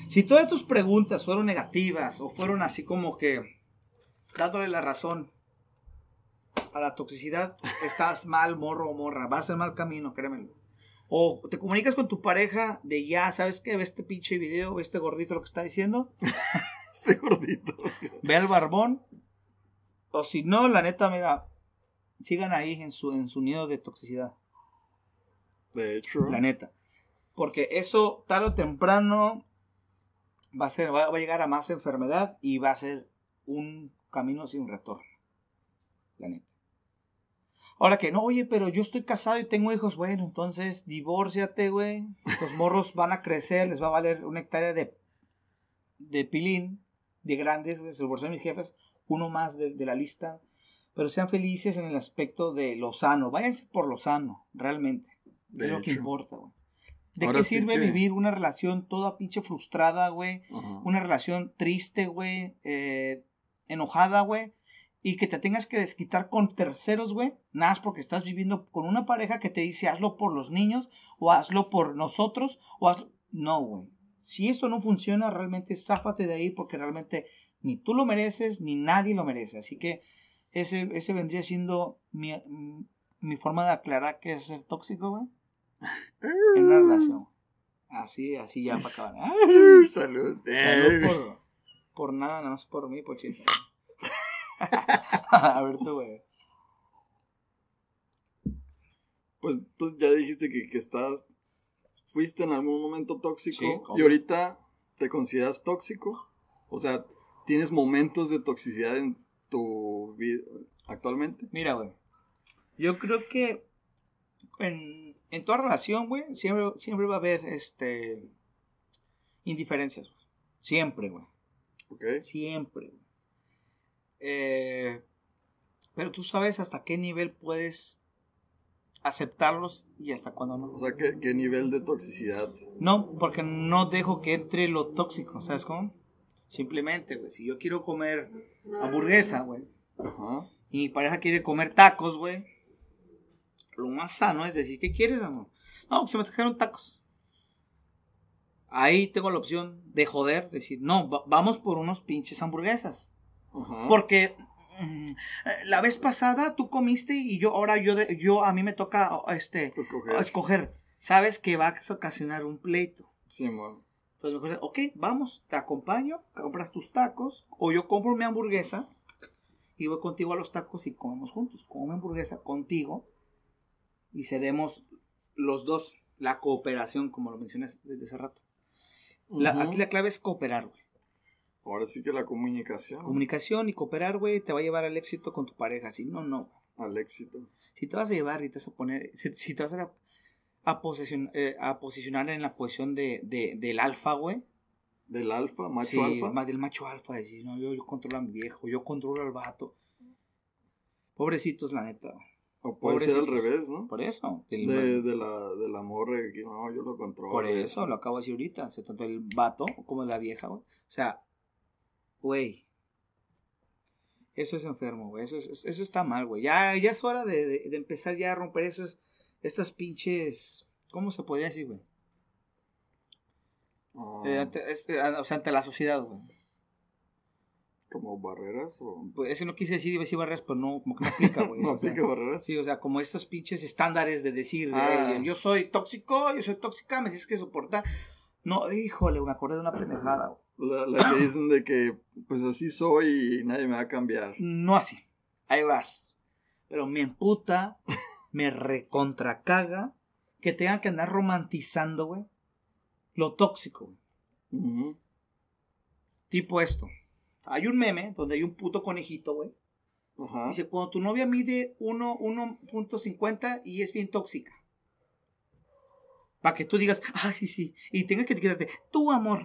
Si todas tus preguntas fueron negativas o fueron así como que dándole la razón a la toxicidad, estás mal, morro o morra, vas en mal camino, créeme. O te comunicas con tu pareja de ya, ¿sabes qué? Ve este pinche video, ve este gordito lo que está diciendo. este gordito. Ve al barbón. O si no, la neta, mira, sigan ahí en su, en su nido de toxicidad. De hecho. La neta. Porque eso, tarde o temprano, va a, ser, va, a llegar a más enfermedad y va a ser un camino sin retorno. La neta. Ahora que no, oye, pero yo estoy casado y tengo hijos, bueno, entonces divórciate, güey. Los morros van a crecer, les va a valer una hectárea de, de pilín, de grandes, güey. Se divorciaron mis jefes, uno más de, de, la lista. Pero sean felices en el aspecto de lo sano. Váyanse por lo sano, realmente. De es hecho. lo que importa, güey. ¿De Ahora qué sirve que... vivir una relación toda pinche frustrada, güey? Uh -huh. Una relación triste, güey. Eh, enojada, güey. Y que te tengas que desquitar con terceros, güey. Nada más porque estás viviendo con una pareja que te dice hazlo por los niños. O hazlo por nosotros. O hazlo... No, güey. Si esto no funciona, realmente záfate de ahí porque realmente ni tú lo mereces ni nadie lo merece. Así que ese, ese vendría siendo mi, mi forma de aclarar que es ser tóxico, güey en una relación. Así, así ya para acabar. Salud. Salud por, por nada, nada más por mí, pochito. A ver tú, güey. Pues entonces ya dijiste que, que estás. Fuiste en algún momento tóxico. Sí, y ahorita te consideras tóxico. O sea, ¿tienes momentos de toxicidad en tu vida actualmente? Mira, güey. Yo creo que en, en toda relación, güey, siempre, siempre va a haber este indiferencias. Güey. Siempre, güey. Okay. Siempre, güey. Eh, pero tú sabes hasta qué nivel puedes aceptarlos y hasta cuándo no. O sea, ¿qué, ¿qué, nivel de toxicidad? No, porque no dejo que entre lo tóxico, ¿sabes cómo? Simplemente, güey, si yo quiero comer hamburguesa, güey, Ajá. y mi pareja quiere comer tacos, güey, lo más sano es decir, ¿qué quieres, amor? No, que se me trajeron tacos. Ahí tengo la opción de joder, decir, no, va vamos por unos pinches hamburguesas. Porque mm, la vez pasada tú comiste y yo ahora yo, de, yo a mí me toca este escoger. escoger. Sabes que va a ocasionar un pleito. Sí, man. Entonces me dice, ok, vamos, te acompaño, compras tus tacos, o yo compro mi hamburguesa y voy contigo a los tacos y comemos juntos. Como mi hamburguesa contigo y cedemos los dos la cooperación, como lo mencioné desde hace rato. La, uh -huh. Aquí la clave es cooperar, güey. Ahora sí que la comunicación. Comunicación y cooperar, güey, te va a llevar al éxito con tu pareja. Si no, no. Al éxito. Si te vas a llevar y te vas a poner, si, si te vas a, a, posicionar, eh, a posicionar en la posición de, de del alfa, güey. Del alfa, macho sí, alfa. Más del macho alfa, decir, no, yo, yo controlo a mi viejo, yo controlo al vato. Pobrecitos, la neta. O puede ser al revés, ¿no? Por eso. Del, de, de, la, de la morra que no, yo lo controlo. Por eso, eso. lo acabo de decir ahorita. O sea, tanto el vato como la vieja, güey. O sea, güey. Eso es enfermo, güey. Eso, es, eso está mal, güey. Ya, ya es hora de, de, de, empezar ya a romper esas, estas pinches. ¿Cómo se podría decir, güey? Oh. Eh, ante, es, eh, o sea, ante la sociedad, güey. ¿Como barreras? O... Pues eso no quise decir, iba a decir barreras, pero no, como que no aplica, güey. ¿No aplica sea, barreras? Sí, o sea, como estos pinches estándares de decir, Ah. yo soy tóxico, yo soy tóxica, me tienes que soportar. No, híjole, me acordé de una pendejada, güey. La, la que dicen de que, pues así soy y nadie me va a cambiar. No así, ahí vas. Pero me emputa, me recontracaga que tengan que andar romantizando, güey, lo tóxico, güey. Uh -huh. Tipo esto. Hay un meme donde hay un puto conejito, güey. Dice, cuando tu novia mide 1.50 y es bien tóxica. Para que tú digas, ay, sí, sí. Y tengas que quedarte, tu amor.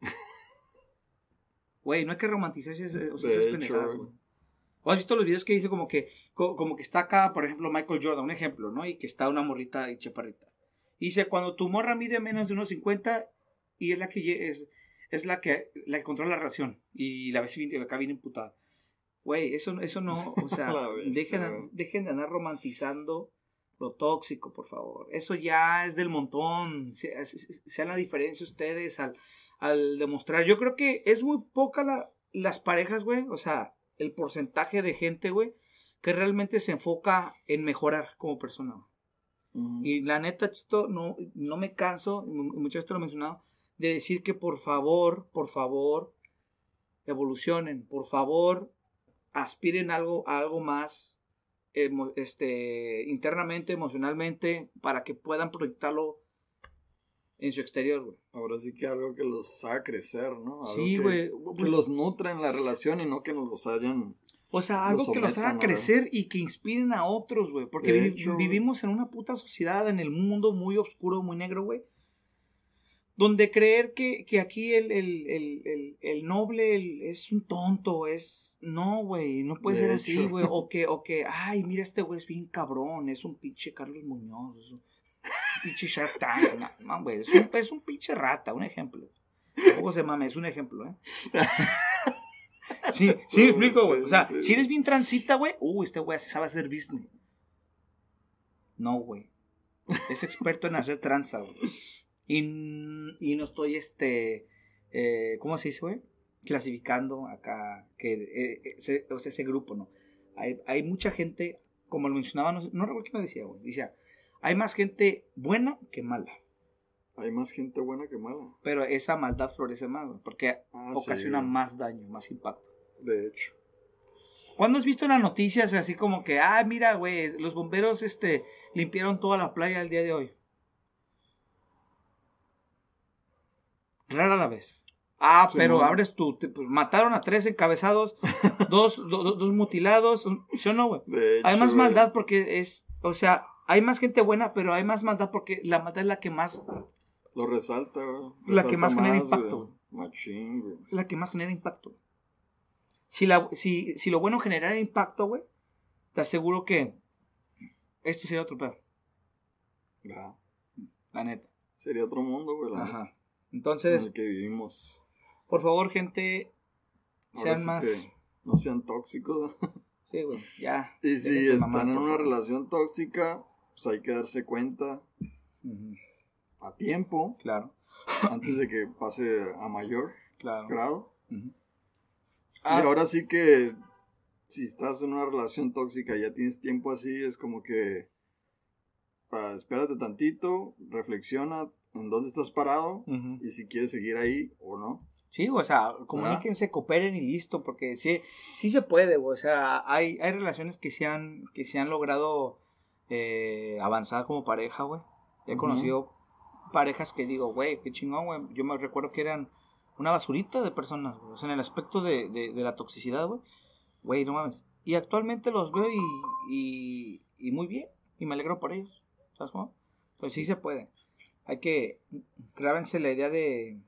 Güey, no hay que romantizar esas, o sea, esas pendejadas, güey. ¿O has visto los videos que dice como que, como que está acá, por ejemplo, Michael Jordan, un ejemplo, ¿no? Y que está una morrita y chaparrita. Y dice, cuando tu morra mide menos de 1.50 y es la que es, es la que, la que controla la relación. Y la ves acá viene imputada. Güey, eso, eso no, o sea, dejen, dejen de andar romantizando lo tóxico, por favor. Eso ya es del montón. Se- se- Sean la diferencia ustedes al, al demostrar. Yo creo que es muy poca la- las parejas, güey. O sea, el porcentaje de gente, güey, que realmente se enfoca en mejorar como persona. Ujú. Y la neta, Chito, no, no me canso, muchas veces te lo he mencionado, de decir que por favor, por favor, evolucionen, por favor, aspiren a algo, a algo más emo- este, internamente, emocionalmente, para que puedan proyectarlo en su exterior, güey. Ahora sí que algo que los haga crecer, ¿no? Algo Sí, güey. Que pues, los nutra en la relación y no que nos los hayan... O sea, algo que los haga crecer y que inspiren a otros, güey. Porque hecho, vivimos en una puta sociedad, en el mundo muy oscuro, muy negro, güey. Donde creer que, que aquí el, el, el, el, noble es un tonto, es... No, güey, no puede De ser así, güey. O que, o que, ay, mira, este güey es bien cabrón, es un pinche Carlos Muñoz, es un pinche Shark Tank. No, güey, es un, es un pinche rata, un ejemplo. Tampoco se mame, es un ejemplo, ¿eh? Sí, sí, me explico, güey. O sea, si eres bien transita, güey, uh, este güey sabe hacer business. No, güey. Es experto en hacer tranza, güey. Y, y no estoy, este, eh, ¿cómo se dice, güey? Clasificando acá, que, eh, eh, ese, o sea, ese grupo, ¿no? Hay, hay mucha gente, como lo mencionaba, no, no recuerdo quién lo decía, güey. Decía, hay más gente buena que mala. Hay más gente buena que mala. Pero esa maldad florece más, güey, porque Ah, ocasiona sí, más daño, más impacto. De hecho. ¿Cuándo has visto en las noticias así como que, ah, mira, güey, los bomberos este, limpiaron toda la playa el día de hoy? Rara la vez. Ah, Sí, pero ¿no? abres tú, te- pues, mataron a tres encabezados, dos, do- do- dos mutilados, ¿sí o no, güey? Hay más maldad porque es, o sea, hay más gente buena, pero hay más maldad porque la maldad es la que más, Lo resalta, güey. La que más genera güey. impacto. Machín, güey. la que más genera impacto. Si, la, si, si lo bueno generara impacto, güey, te aseguro que esto sería otro pedo, Ya. la neta. Sería otro mundo, güey. la neta, Ajá. En Entonces, el que vivimos. por favor, gente, Ahora sean sí más. que no sean tóxicos. Sí, güey, ya. y si están en una relación tóxica, pues hay que darse cuenta a tiempo, Claro, antes de que pase a mayor claro. grado. Y Ah, ahora sí que si estás en una relación tóxica y ya tienes tiempo así, es como que ah, espérate tantito, reflexiona en dónde estás parado y si quieres seguir ahí o no. Sí, o sea, comuníquense, cooperen y listo, porque sí, sí se puede, o sea, hay, hay relaciones que se han, que se han logrado eh, avanzar como pareja, güey. He conocido parejas que digo, güey, qué chingón, güey. Yo me recuerdo que eran una basurita de personas, güey. O sea, en el aspecto de, de, de la toxicidad, güey. Güey, no mames. Y actualmente los veo y, y, y muy bien. Y me alegro por ellos. ¿Sabes cómo? Pues sí se puede. Hay que, grábense la idea de,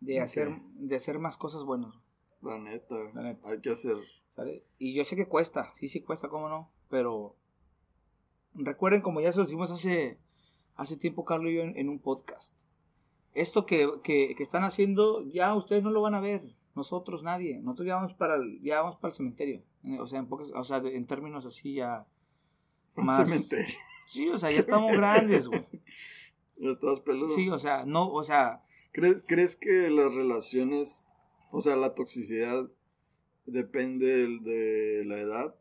de, hacer, de hacer más cosas buenas. La neta, La neta. hay que hacer. ¿sale? Y yo sé que cuesta, sí, sí cuesta, cómo no, pero recuerden como ya se lo dijimos hace, hace tiempo Carlos y yo en, en un podcast. Esto que, que, que están haciendo ya ustedes no lo van a ver, nosotros nadie, nosotros ya vamos para el, ya vamos para el cementerio, Eh, o sea, en pocas, o sea, en términos así ya Un más cementerio. Sí, o sea, ya estamos grandes, güey. Ya estás peludo. Sí, o sea, no, o sea, ¿Crees, ¿Crees que las relaciones, o sea, la toxicidad depende de la edad?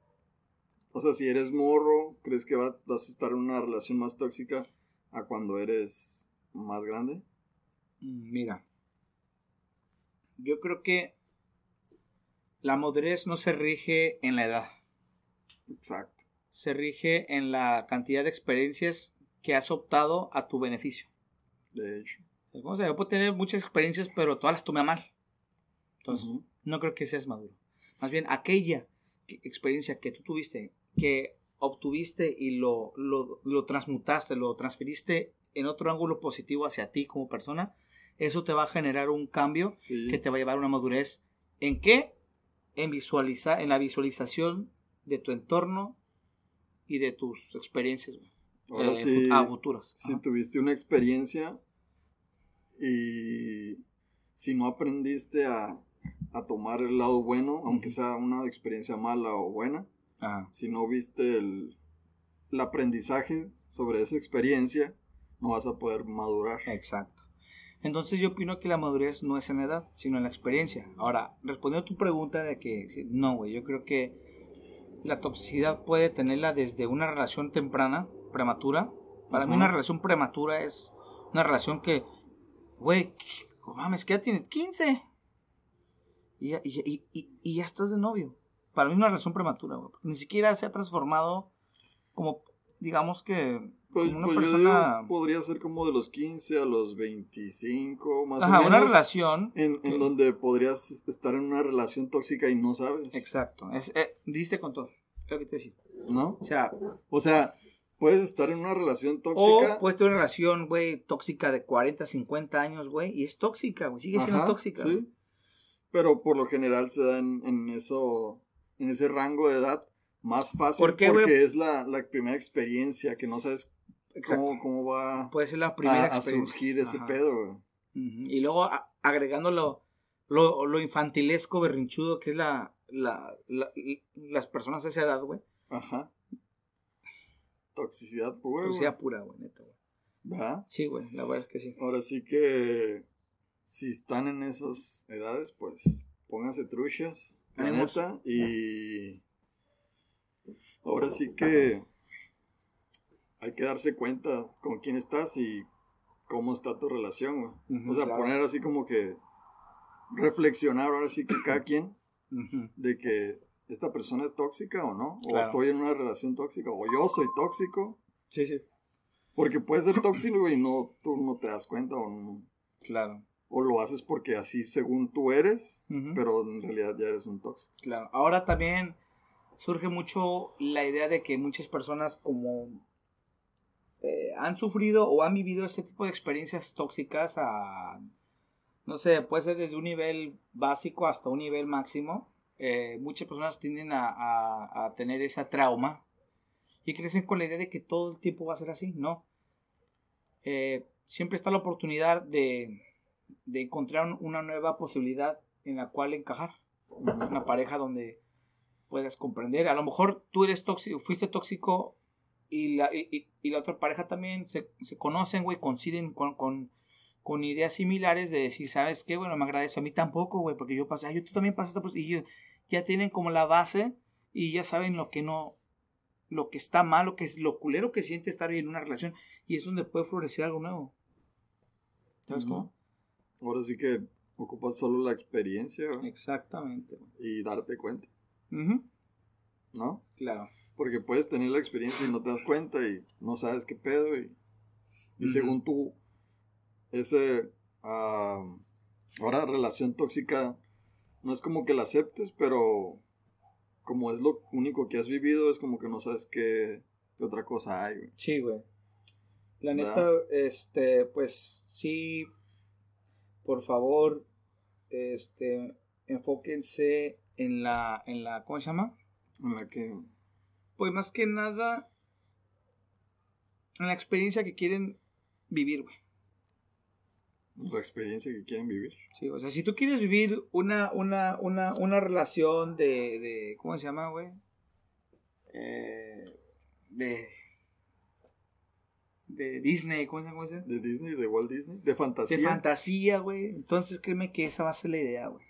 O sea, si eres morro, ¿crees que vas, vas a estar en una relación más tóxica a cuando eres más grande? Mm, Mira, yo creo que la madurez no se rige en la edad, Exacto. se rige en la cantidad de experiencias que has optado a tu beneficio. De hecho. O sea, yo puedo tener muchas experiencias, pero todas las tomé a mal. Entonces, no creo que seas maduro. Más bien, aquella que- experiencia que tú tuviste, que obtuviste y lo, lo, lo transmutaste, lo transferiste en otro ángulo positivo hacia ti como persona, eso te va a generar un cambio Sí. que te va a llevar a una madurez. ¿En qué? En visualizar, en la visualización de tu entorno y de tus experiencias güey, Ahora eh, sí, si Ajá. tuviste una experiencia y si no aprendiste a, a tomar el lado bueno, aunque sea una experiencia mala o buena, Ajá. si no viste el, el aprendizaje sobre esa experiencia, no vas a poder madurar. Exacto. Entonces yo opino que la madurez no es en edad, sino en la experiencia. Ahora, respondiendo a tu pregunta de que no, güey, yo creo que la toxicidad puede tenerla desde una relación temprana, prematura. Para mí una relación prematura es una relación que, güey, mames, ¿qué ya tienes? 15. Y ya, y, y, y ya estás de novio. Para mí una relación prematura, güey. Ni siquiera se ha transformado como, digamos que pues, una pues persona... podría ser como de los 15 a los 25, más o menos. una relación. En, en, donde podrías estar en una relación tóxica y no sabes. Exacto. Es, eh, dice con todo. Lo que te decía. ¿No? O sea. O sea, puedes estar en una relación tóxica. O puedes tener una relación, güey, tóxica de 40, 50 años, güey. Y es tóxica, güey. Sigue siendo tóxica. Sí. Pero por lo general se da en, en, eso. En ese rango de edad más fácil porque es la, la, primera experiencia que no sabes cómo, cómo, va Puede ser la primera a, surgir ese pedo. Y luego agregando lo, lo, infantilesco, berrinchudo que es la, la, las personas de esa edad, güey. Ajá. Toxicidad pura. Toxicidad pura, güey, neta, güey. ¿Verdad? Sí, güey, la verdad es que sí. Ahora sí que si están en esas edades, pues pónganse truchas, la neta, y ahora sí que hay que darse cuenta con quién estás y cómo está tu relación, o sea, poner así como que reflexionar ahora sí que cada quien de que esta persona es tóxica o no, o estoy en una relación tóxica, o yo soy tóxico. Sí, sí. Porque puede ser tóxico y no, tú no te das cuenta o no. Claro. O lo haces porque así según tú eres, pero en realidad ya eres un tóxico. Claro. Ahora también surge mucho la idea de que muchas personas como eh, han sufrido o han vivido este tipo de experiencias tóxicas a, no sé, puede ser desde un nivel básico hasta un nivel máximo. Eh, muchas personas tienden a, tener esa trauma y crecen con la idea de que todo el tiempo va a ser así, ¿no? Eh, siempre está la oportunidad de, de encontrar una nueva posibilidad en la cual encajar. Una pareja donde puedas comprender. A lo mejor tú eres tóxico, fuiste tóxico y la, y, la otra pareja también se, se conocen, güey, coinciden con, con, con, ideas similares de decir, ¿sabes qué? Bueno, me agradezco a mí tampoco, güey, porque yo pasé, ay, tú también pasaste, pues, y ya tienen como la base y ya saben lo que no, lo que está mal, lo que es lo culero que siente estar en una relación y es donde puede florecer algo nuevo. ¿Sabes cómo? Ahora sí que ocupas solo la experiencia. Exactamente. Y darte cuenta. ¿No? Claro. Porque puedes tener la experiencia y no te das cuenta y no sabes qué pedo y, y según tú, ese, ahora relación tóxica, no es como que la aceptes, pero como es lo único que has vivido, es como que no sabes qué, otra cosa hay. Sí, güey. La neta, este, pues sí, por favor, este, enfóquense en la, en la, ¿cómo se llama? En la que... Pues más que nada, en la experiencia que quieren vivir, güey. La experiencia que quieren vivir. Sí, o sea, si tú quieres vivir una, una, una, una relación de, de, ¿cómo se llama, güey? Eh, de, de Disney, ¿cómo se llama? De Disney, de Walt Disney, de fantasía. De fantasía, güey. Entonces créeme que esa va a ser la idea, güey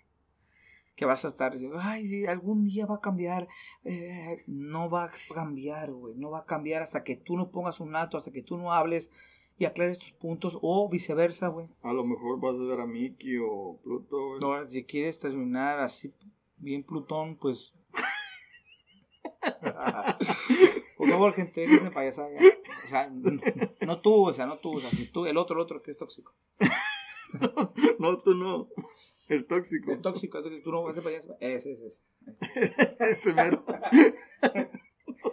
que vas a estar diciendo, ay, algún día va a cambiar. Eh, no va a cambiar, güey. No va a cambiar hasta que tú no pongas un alto, hasta que tú no hables y aclares tus puntos, o viceversa, güey. A lo mejor vas a ver a Mickey o Pluto, güey. No, si quieres terminar así, bien Plutón, pues. Por favor, gente, déjense payasada. O sea, no, tú, o sea, no tú, o sea, si tú, el otro, el otro que es tóxico. no, tú no. El tóxico. El tóxico, el tú no ese payaso. Ese, ese, ese. Ese mero. no,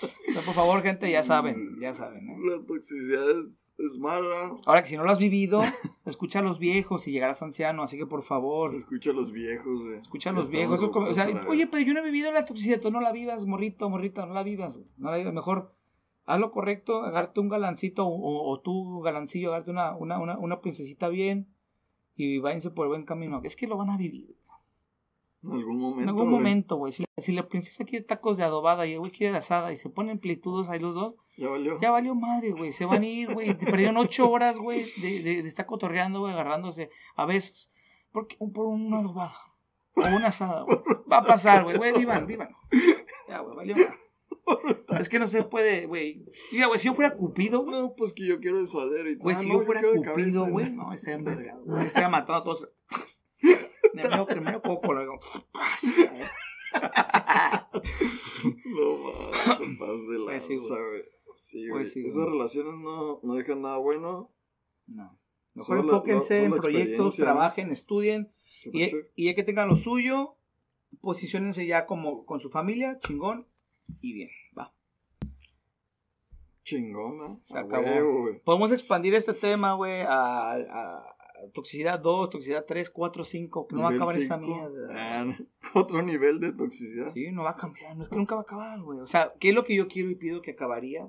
por favor, gente, ya saben, ya saben. ¿eh? La toxicidad es, es, mala. Ahora que si no lo has vivido, escucha a los viejos y llegarás anciano, así que por favor. Escucha a los viejos, güey. Escucha a los viejos. o sea, oye, pero yo no he vivido la toxicidad, tú no la vivas, morrito, morrito, no la vivas. No la vivas, mejor haz lo correcto, agárrate un galancito o, o, tú, galancillo, agárrate una, una, una, una princesita bien y váyanse por el buen camino. Es que lo van a vivir. En algún momento. En algún güey, momento, güey. Si, si la princesa quiere tacos de adobada y el güey quiere de asada y se ponen pleitudos ahí los dos, Ya valió. ya valió madre, güey. Se van a ir, güey. Perdieron ocho horas, güey, de, de, de estar cotorreando, güey, agarrándose a besos. ¿Por qué? Por una adobada. O una asada, güey. Va a pasar, güey. Güey, vivan, vivan. Ya, güey, valió madre. Es que no se puede, güey. Mira, güey, si yo fuera Cupido, güey. No, pues que yo quiero de suadero y Güey, ah, si no, yo fuera Cupido, güey, no, estaría envergado. güey. Estaría matando a todos. Primero, primero coco, luego. No mames, de Pues sí, güey. Sí, güey. Pues sí, Esas relaciones no, no dejan nada bueno. No. Mejor Solo la- enfóquense solo en la proyectos, ¿no? trabajen, estudien. Y, y ya que tengan lo suyo, posicionense ya como con su familia, chingón y bien. Va. Chingona. Se a acabó. Podemos expandir este tema, güey, a toxicidad 2, toxicidad 3, 4, 5, que no va a acabar esa mierda. Ah, otro nivel de toxicidad. Sí, no va a cambiar, no es que nunca va a acabar, güey. O sea, ¿qué es lo que yo quiero y pido que acabaría?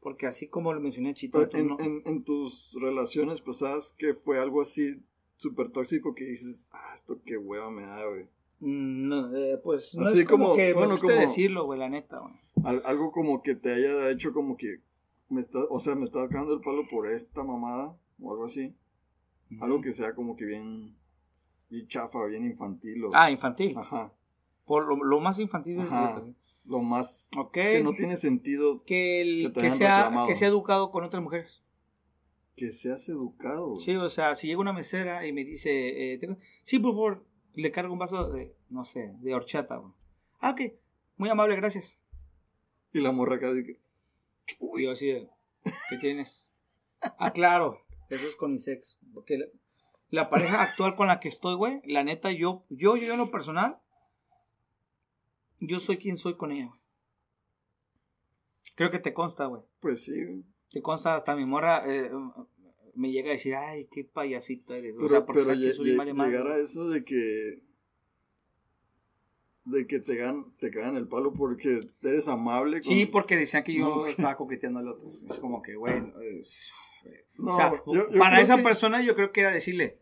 Porque así como lo mencioné, Chito, Pero en, no- en, en tus relaciones pasadas, que fue algo así súper tóxico que dices, ah, esto qué hueva me da, güey. Mm, no, eh, pues no Así es como, como- que bueno, me como- decirlo, güey, la neta, güey. Al- algo como que te haya hecho como que, me está, o sea, me está sacando el palo por esta mamada, o algo así. Algo que sea como que bien, bien chafa, bien infantil. O, Ah, infantil. Ajá. Por lo, lo más infantil. Ajá. Lo más Ok. que no tiene sentido que, el- que que sea, reclamado. que sea educado con otras mujeres. que seas educado. Sí, o sea, si llega una mesera y me dice, eh, tengo- sí, por favor, le cargo un vaso de, no sé, de horchata. güey. Ah, ok, muy amable, gracias. Y la morra acá dice, Y yo así de, ¿qué tienes? Ah, claro, eso es con mi sexo. Porque la, la pareja actual con la que estoy, güey, la neta, yo, yo, yo en lo personal, yo soy quien soy con ella, güey. Creo que te consta, güey. pues sí, güey. Te consta hasta mi morra eh, me llega a decir, ay, qué payasito eres. o Pero, sea, porque pero sabe que lle- soy lle- vale madre. llegar a eso de que de que te gan, te cagan el palo porque eres amable con- Sí, porque decían que yo No. estaba coqueteando al otro. Es como que, güey. es- No, o sea, yo- yo para esa que- persona yo creo que era decirle,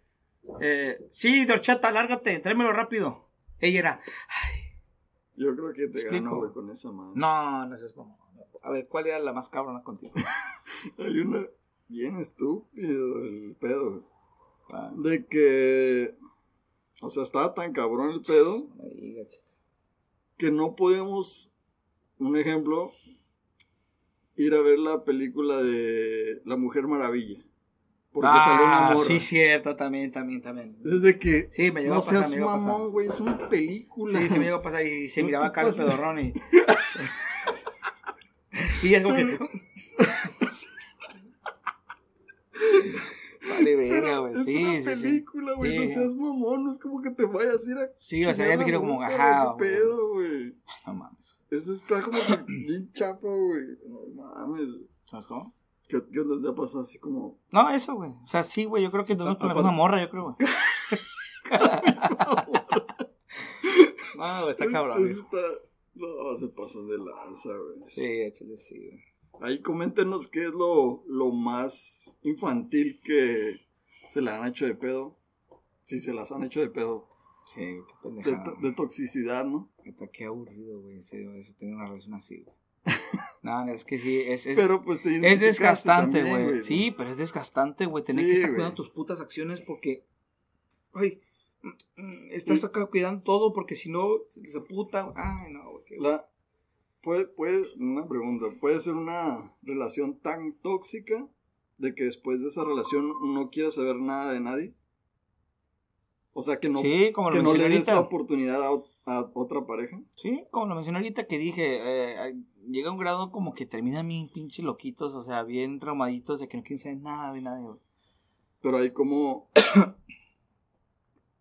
eh, sí, de horchata, lárgate, tráemelo rápido. Ella era, Yo creo que te gano, güey, con esa madre. no, no es como. A ver, ¿cuál era la más cabrona contigo? Hay una bien estúpido el pedo. Ah, De que o sea, estaba tan cabrón el pedo que no podemos un ejemplo ir a ver la película de La Mujer Maravilla. Porque salió una Ah, morra. sí, cierto, también, también, también. Es de que Sí, me llegó no a pasar, seas me llegó a pasar. mamón, güey, es una película. Sí, sí me llegó a pasar y se No miraba pases. pedorrón y... y es como que... vale, verga, güey. es Sí, una sí, sí. película, güey, no seas mamón, no es como que te vayas a ir a Sí, o sea, ya me quiero como ¿Qué pedo, güey? No mames. Eso está como que bien chafa, güey. No mames. ¿Sabes cómo? ¿Qué, qué onda te ha pasado así como? No, eso, güey. O sea, sí, güey. Yo creo que todos con la misma morra, yo creo, güey. No, güey, está cabrón. Eso está... No, se pasan de lanza, güey. Sí, échale, sí, güey. Ahí coméntenos qué es lo, lo más infantil que se le han hecho de pedo. Si se las han hecho de pedo. Sí, qué De, pendejada. de toxicidad, ¿no? Neta, Qué aburrido, güey. En serio, eso tener una relación así, güey. No, es que sí, es, es, Pero pues te es desgastante, güey. Sí, pero es desgastante, güey. Tener Sí, que estar cuidando tus putas acciones porque. Ay, mm, mm, estás acá cuidando todo porque si no, se puta. Ay, no, güey. La, puede, puede, una pregunta, ¿puede ser una relación tan tóxica de que después de esa relación no quieras saber nada de nadie? O sea, que no, sí, como que no le des la oportunidad a, ot- a otra pareja. Sí, como lo mencioné ahorita que dije, eh, llega un grado como que terminan bien pinche loquitos, o sea, bien traumaditos de que no quieren saber nada de nadie, güey. Pero ahí como...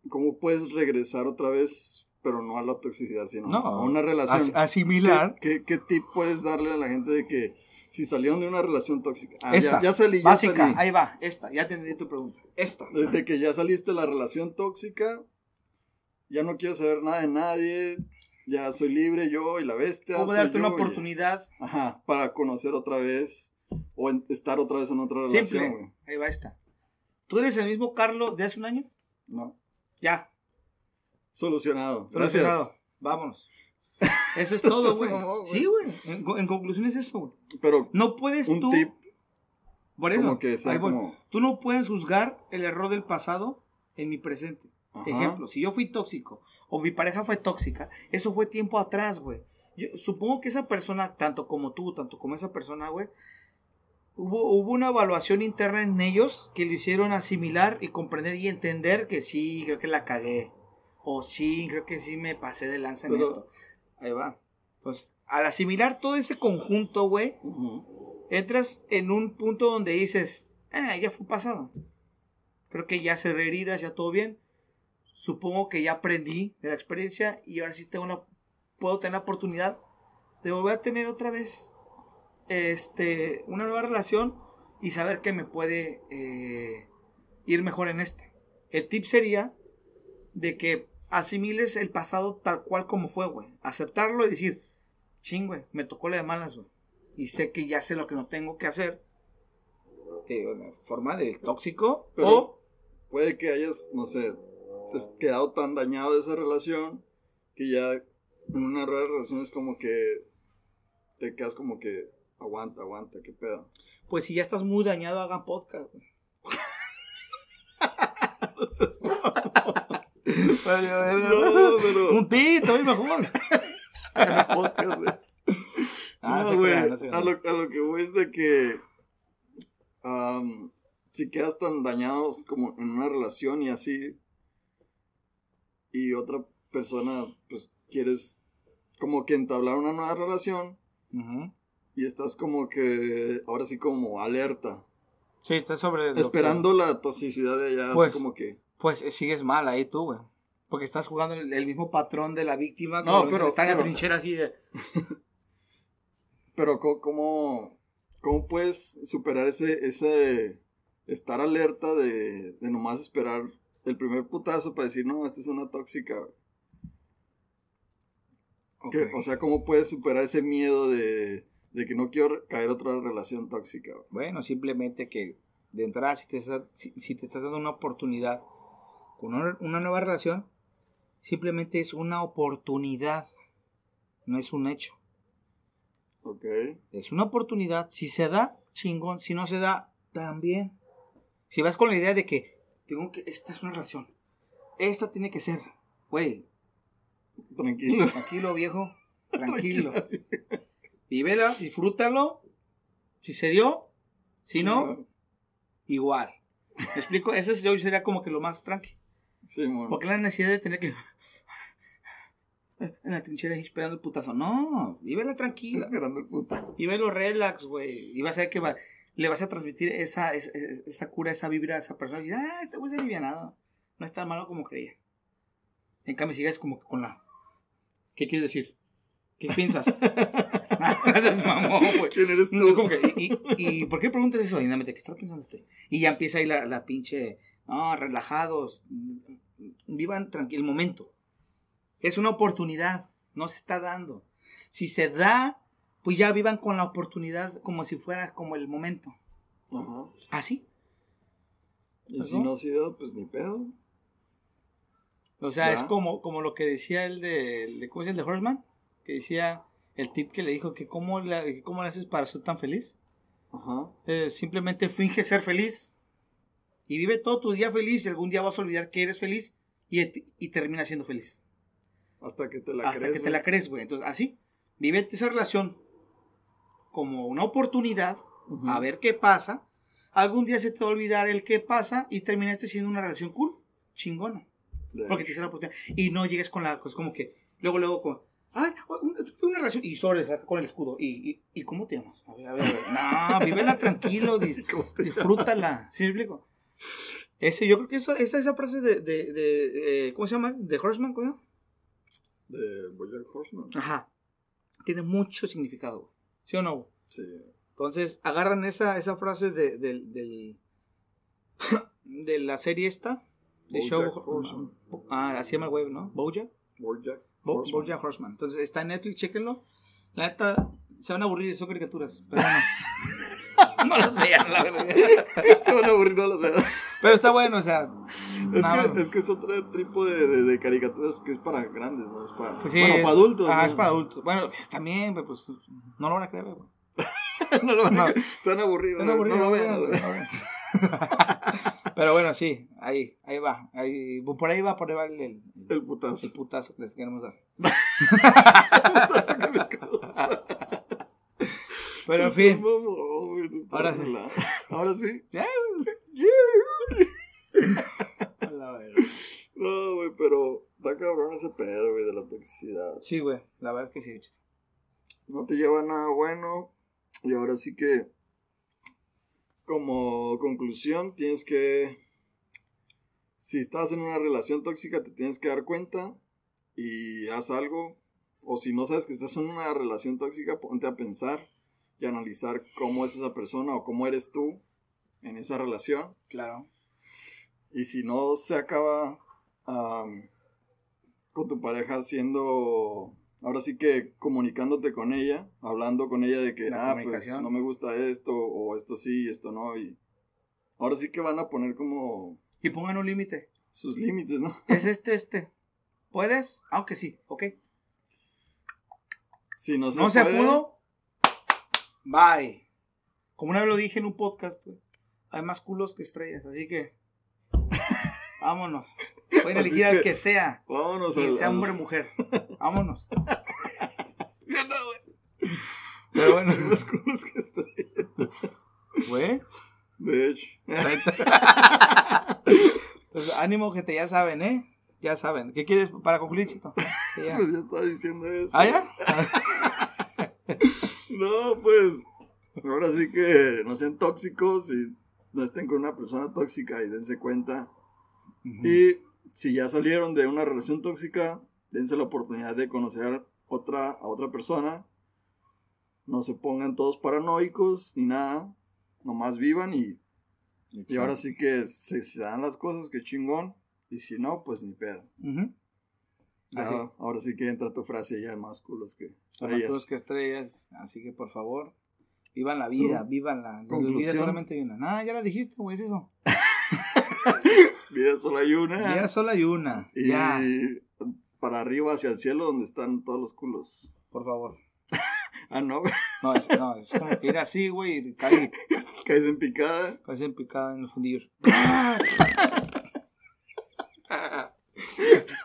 ¿Cómo puedes regresar otra vez, pero no a la toxicidad, sino No, a una relación? As- asimilar. ¿Qué, qué, qué tip puedes darle a la gente de que si salieron de una relación tóxica? Ah, Esta, ya, ya salí, ya Básica, salí. ahí va, esta, ya entendí tu pregunta. Esta. Desde que ya saliste de la relación tóxica, ya no quiero saber nada de nadie, ya soy libre yo y la bestia. ¿Cómo soy darte una oportunidad? Ajá, para conocer otra vez o estar otra vez en otra relación, Simple. Ahí va esta. ¿Tú eres el mismo Carlos de hace un año? No, Ya. Solucionado. Solucionado. Gracias. Vámonos. Eso es todo, güey. Sí, güey. En, co- en conclusión es eso, güey. Pero No puedes un tú. tip por eso, como que sea como... Tú no puedes juzgar el error del pasado en mi presente. Ajá. Ejemplo, si yo fui tóxico o mi pareja fue tóxica, eso fue tiempo atrás, güey. Yo supongo que esa persona, tanto como tú, tanto como esa persona, güey, hubo, hubo una evaluación interna en ellos que lo hicieron asimilar y comprender y entender que sí, creo que la cagué. O sí, creo que sí me pasé de lanza en esto. Ahí va. Pues al asimilar todo ese conjunto, güey, entras en un punto donde dices, ah, ya fue pasado. Creo que ya cerré heridas, ya todo bien. Supongo que ya aprendí de la experiencia y ahora sí tengo una, puedo tener la oportunidad de volver a tener otra vez este, una nueva relación y saber que me puede eh, ir mejor en este. El tip sería de que asimiles el pasado tal cual como fue, güey. Aceptarlo y decir, ching, güey, me tocó la de malas, güey. Y sé que ya sé lo que no tengo que hacer. De una forma del tóxico. Pero- o Puede que hayas, no sé, has quedado tan dañado de esa relación que ya en una relación es como que te quedas como que aguanta, aguanta, qué pedo. pues si ya estás muy dañado, hagan podcast, güey. No, pero Un todavía mejor. podcast, güey. Ah, no, se güey, crean, no se a, lo, a lo que voy es de que si quedas tan dañados como en una relación y así, y otra persona, pues quieres como que entablar una nueva relación y estás como que ahora sí como alerta, Sí, estás sobre. que- esperando la toxicidad de allá, así Pues, como que... Pues eh, sigues mal ahí tú, güey. Porque estás jugando el, el mismo patrón de la víctima. No, como pero- Está en la pero- trinchera así de. Pero ¿cómo, cómo puedes superar ese, ese estar alerta de, de nomás esperar el primer putazo para decir, no, esta es una tóxica? Que- o sea, ¿cómo puedes superar ese miedo de, de que no quiero caer otra relación tóxica? Bueno, simplemente que de entrada, si te, estás, si, si te estás dando una oportunidad con una, una nueva relación, simplemente es una oportunidad, no es un hecho. ¿Ok? Es una oportunidad. Si se da, chingón. Si no se da, también. Si vas con la idea de que tengo que. Esta es una relación. Esta tiene que ser. Güey, Tranquilo. tranquilo, viejo. Tranquilo. Vívela, disfrútalo. Si se dio, si no, igual. ¿Me explico? Ese es- yo sería como que lo más tranqui. Sí, mon. Porque la necesidad de tener que. En la trinchera esperando el putazo. No, vívela tranquila. Esperando el putazo. Y velo relax, güey. Y vas a ver que va- le vas a transmitir esa, esa, esa cura, esa vibra a esa persona. Y ah, este güey se alivianado. No es tan malo como creía. En cambio, sigues como que con la. ¿Qué quieres decir? ¿Qué piensas? Ah, seas mamón, güey. ¿Quién eres No, tú? como que, y, y, y por qué preguntas eso? Y nada, ¿qué está pensando usted? Y ya empieza ahí la, la pinche. No, relajados. Vivan tranquilo el momento. Es una oportunidad. No se está dando. Si se da, pues ya vivan con la oportunidad como si fuera como el momento. Ajá. Así. Y si ¿No? ha sido, pues ni pedo. O sea, Ya. es como, como lo que decía el de, el de- ¿Cómo es el de Horseman? Que decía el tip que le dijo que cómo, la, que cómo le haces para ser tan feliz. Ajá. Eh, simplemente finge ser feliz y vive todo tu día feliz y algún día vas a olvidar que eres feliz y, y termina siendo feliz. Hasta que te la hasta crees. que te la crees, güey. Entonces, así, vive esa relación como una oportunidad Ujú. a ver qué pasa. Algún día se te va a olvidar el qué pasa y terminaste siendo una relación cool, chingona. De Porque te hice la oportunidad. Y no llegues con la, pues como que, luego, luego, como, ay, una, una relación, y sobres acá con el escudo. ¿Y, y, ¿y cómo te llamas? A ver, a ver, a ver. No, vívela tranquilo, dis- ¿Cómo te disfrútala. ¿Sí me explico? Ese, yo creo que eso, esa, esa frase de, de, de, eh, ¿cómo se llama? De Horseman, ¿cómo? De Bojack Horseman. Ajá. Tiene mucho significado. ¿Sí o no? Sí. Entonces, agarran esa, esa frase de, del- del- de la serie esta, de Bojack show, Horseman. ah, así se llama el web, ¿no? Bojack. Bojack Bo- Horseman. Bojack Horseman. Entonces está en Netflix, chéquenlo. La neta, se van a aburrir, son caricaturas. Pero no. no las vean, la verdad. Se van a aburrir, no las vean. Pero está bueno, o sea, Es que, es que es otro tipo de, de, de caricaturas que es para grandes, ¿no? Es para, Pues sí, bueno, es- para adultos. Ah, ¿no? es para adultos. Bueno, también, pero pues no lo van a creer, güey. no lo van a- No. Se han aburrido. Suena aburrido, no lo vean. no lo vean. Pero bueno, sí, ahí, ahí va. Ahí, por ahí va, por ahí va el, el, El putazo. el putazo que les queremos dar. Pero en fin, Mamón, güey, tú Ahora sí. pásala. Ahora sí. ya, Yeah. a la verga. No, güey, pero está cabrón ese pedo, güey, de la toxicidad. Sí, güey, la verdad es que sí. No te lleva a nada bueno. Y ahora sí que, como conclusión, tienes que. Si estás en una relación tóxica, te tienes que dar cuenta y haz algo. O si no sabes que estás en una relación tóxica, ponte a pensar y analizar cómo es esa persona o cómo eres tú en esa relación. Claro. Y si no se acaba am, con tu pareja siendo, ahora sí que comunicándote con ella, hablando con ella de que, La ah, pues no me gusta esto, o esto sí, esto no, y ahora sí que van a poner como Y pongan un límite. sus límites, ¿no? Es este, este. ¿Puedes? Aunque sí, ok. Si no se, no se pudo. Bye. Como una vez lo dije en un podcast, hay más culos que estrellas, así que vámonos. Pueden Así elegir al que- que sea, Vámonos que sea hombre o mujer. Vámonos. ¿Sí o no, güey? Pero bueno, los culos que estoy- güey. Hecho. Pues ánimo, gente, ya saben, ¿eh? Ya saben. ¿Qué quieres para concluir, chito? Ya. Pues ya está diciendo eso. ¿Ah, ya? No, pues. Ahora sí que no sean tóxicos y no estén con una persona tóxica y dense cuenta. Y si ya salieron de una relación tóxica, dense la oportunidad de conocer otra, a otra persona. No se pongan todos paranoicos ni nada. Nomás vivan y, y ahora sí que se, se dan las cosas, que chingón. Y si no, pues ni pedo. Ujú. Ya, Así. ahora sí que entra tu frase ya más culos que estrellas. más que estrellas, así que por favor, vivan la vida, Con- vivan la vida solamente hay una. Ah, ya la dijiste, güey, es eso. Vida solo hay una. Vida solo hay una. Y Ya, para arriba hacia el cielo donde están todos los culos. por favor. Ah, no, güey. No, es, no, es como que ir así, güey, y caer Caes en picada. casi en picada en el fundillo.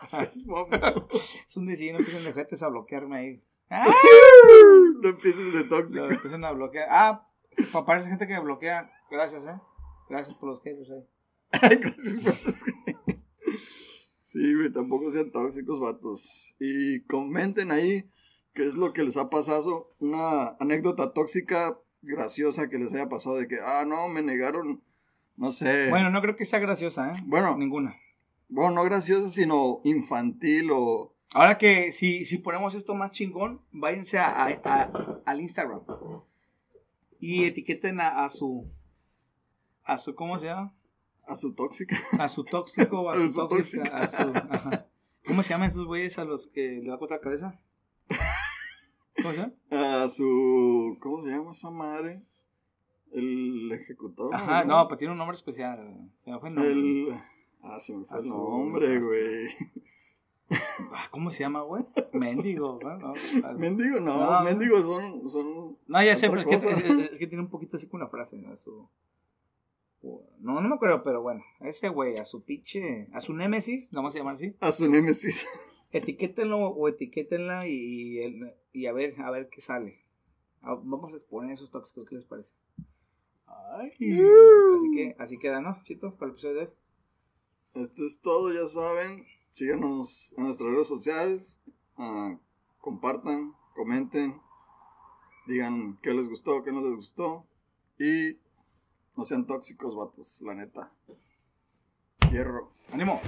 Es un decir, no empiecen de jetes a bloquearme ahí. ¡Ah! no empieces de tóxico. No, empiecen a bloquear. Ah, esa gente que me bloquea, gracias, eh. Gracias por los haters ahí. Ay, gracias por los- Sí, güey, tampoco sean tóxicos, vatos. Y comenten ahí qué es lo que les ha pasado. Una anécdota tóxica graciosa que les haya pasado de que, ah, no, me negaron, no sé. Bueno, no creo que sea graciosa, eh. Bueno. Ninguna. Bueno, no graciosa, sino infantil o... Ahora que si, si ponemos esto más chingón, váyanse a, a- a- al Instagram y etiqueten a, su a su ¿cómo se llama? A su tóxica. A su tóxico a su tóxica, tóxica. a su ajá. ¿Cómo se llaman esos güeyes a los que le va a cortar la cabeza? ¿Cómo se llama? A su... ¿Cómo se llama esa madre? El ejecutor. Ajá, no, pero tiene un nombre especial. Se me fue el nombre. El... Ah, se me fue el nombre, güey. Ah, ¿Cómo se llama, güey? Mendigo, güey, no. Mendigo, no. No. Mendigos son... son... No, ya sé, pero es que, cosa. es- es que tiene un poquito así con la frase, ¿no? Su... No, no me acuerdo, pero bueno, a ese güey, a su pinche, a su némesis, vamos a llamar así, A su némesis. etiquétenlo o etiquétenla y, el- y a ver, a ver qué sale. Vamos a exponer esos tóxicos, ¿qué les parece? Ay, así que, así queda, ¿no, Chito? Para el episodio de hoy. Esto es todo, ya saben. Síganos en nuestras redes sociales. ah, compartan, comenten. Digan qué les gustó, qué no les gustó. Y no sean tóxicos, vatos, la neta. Hierro. ¡Ánimo!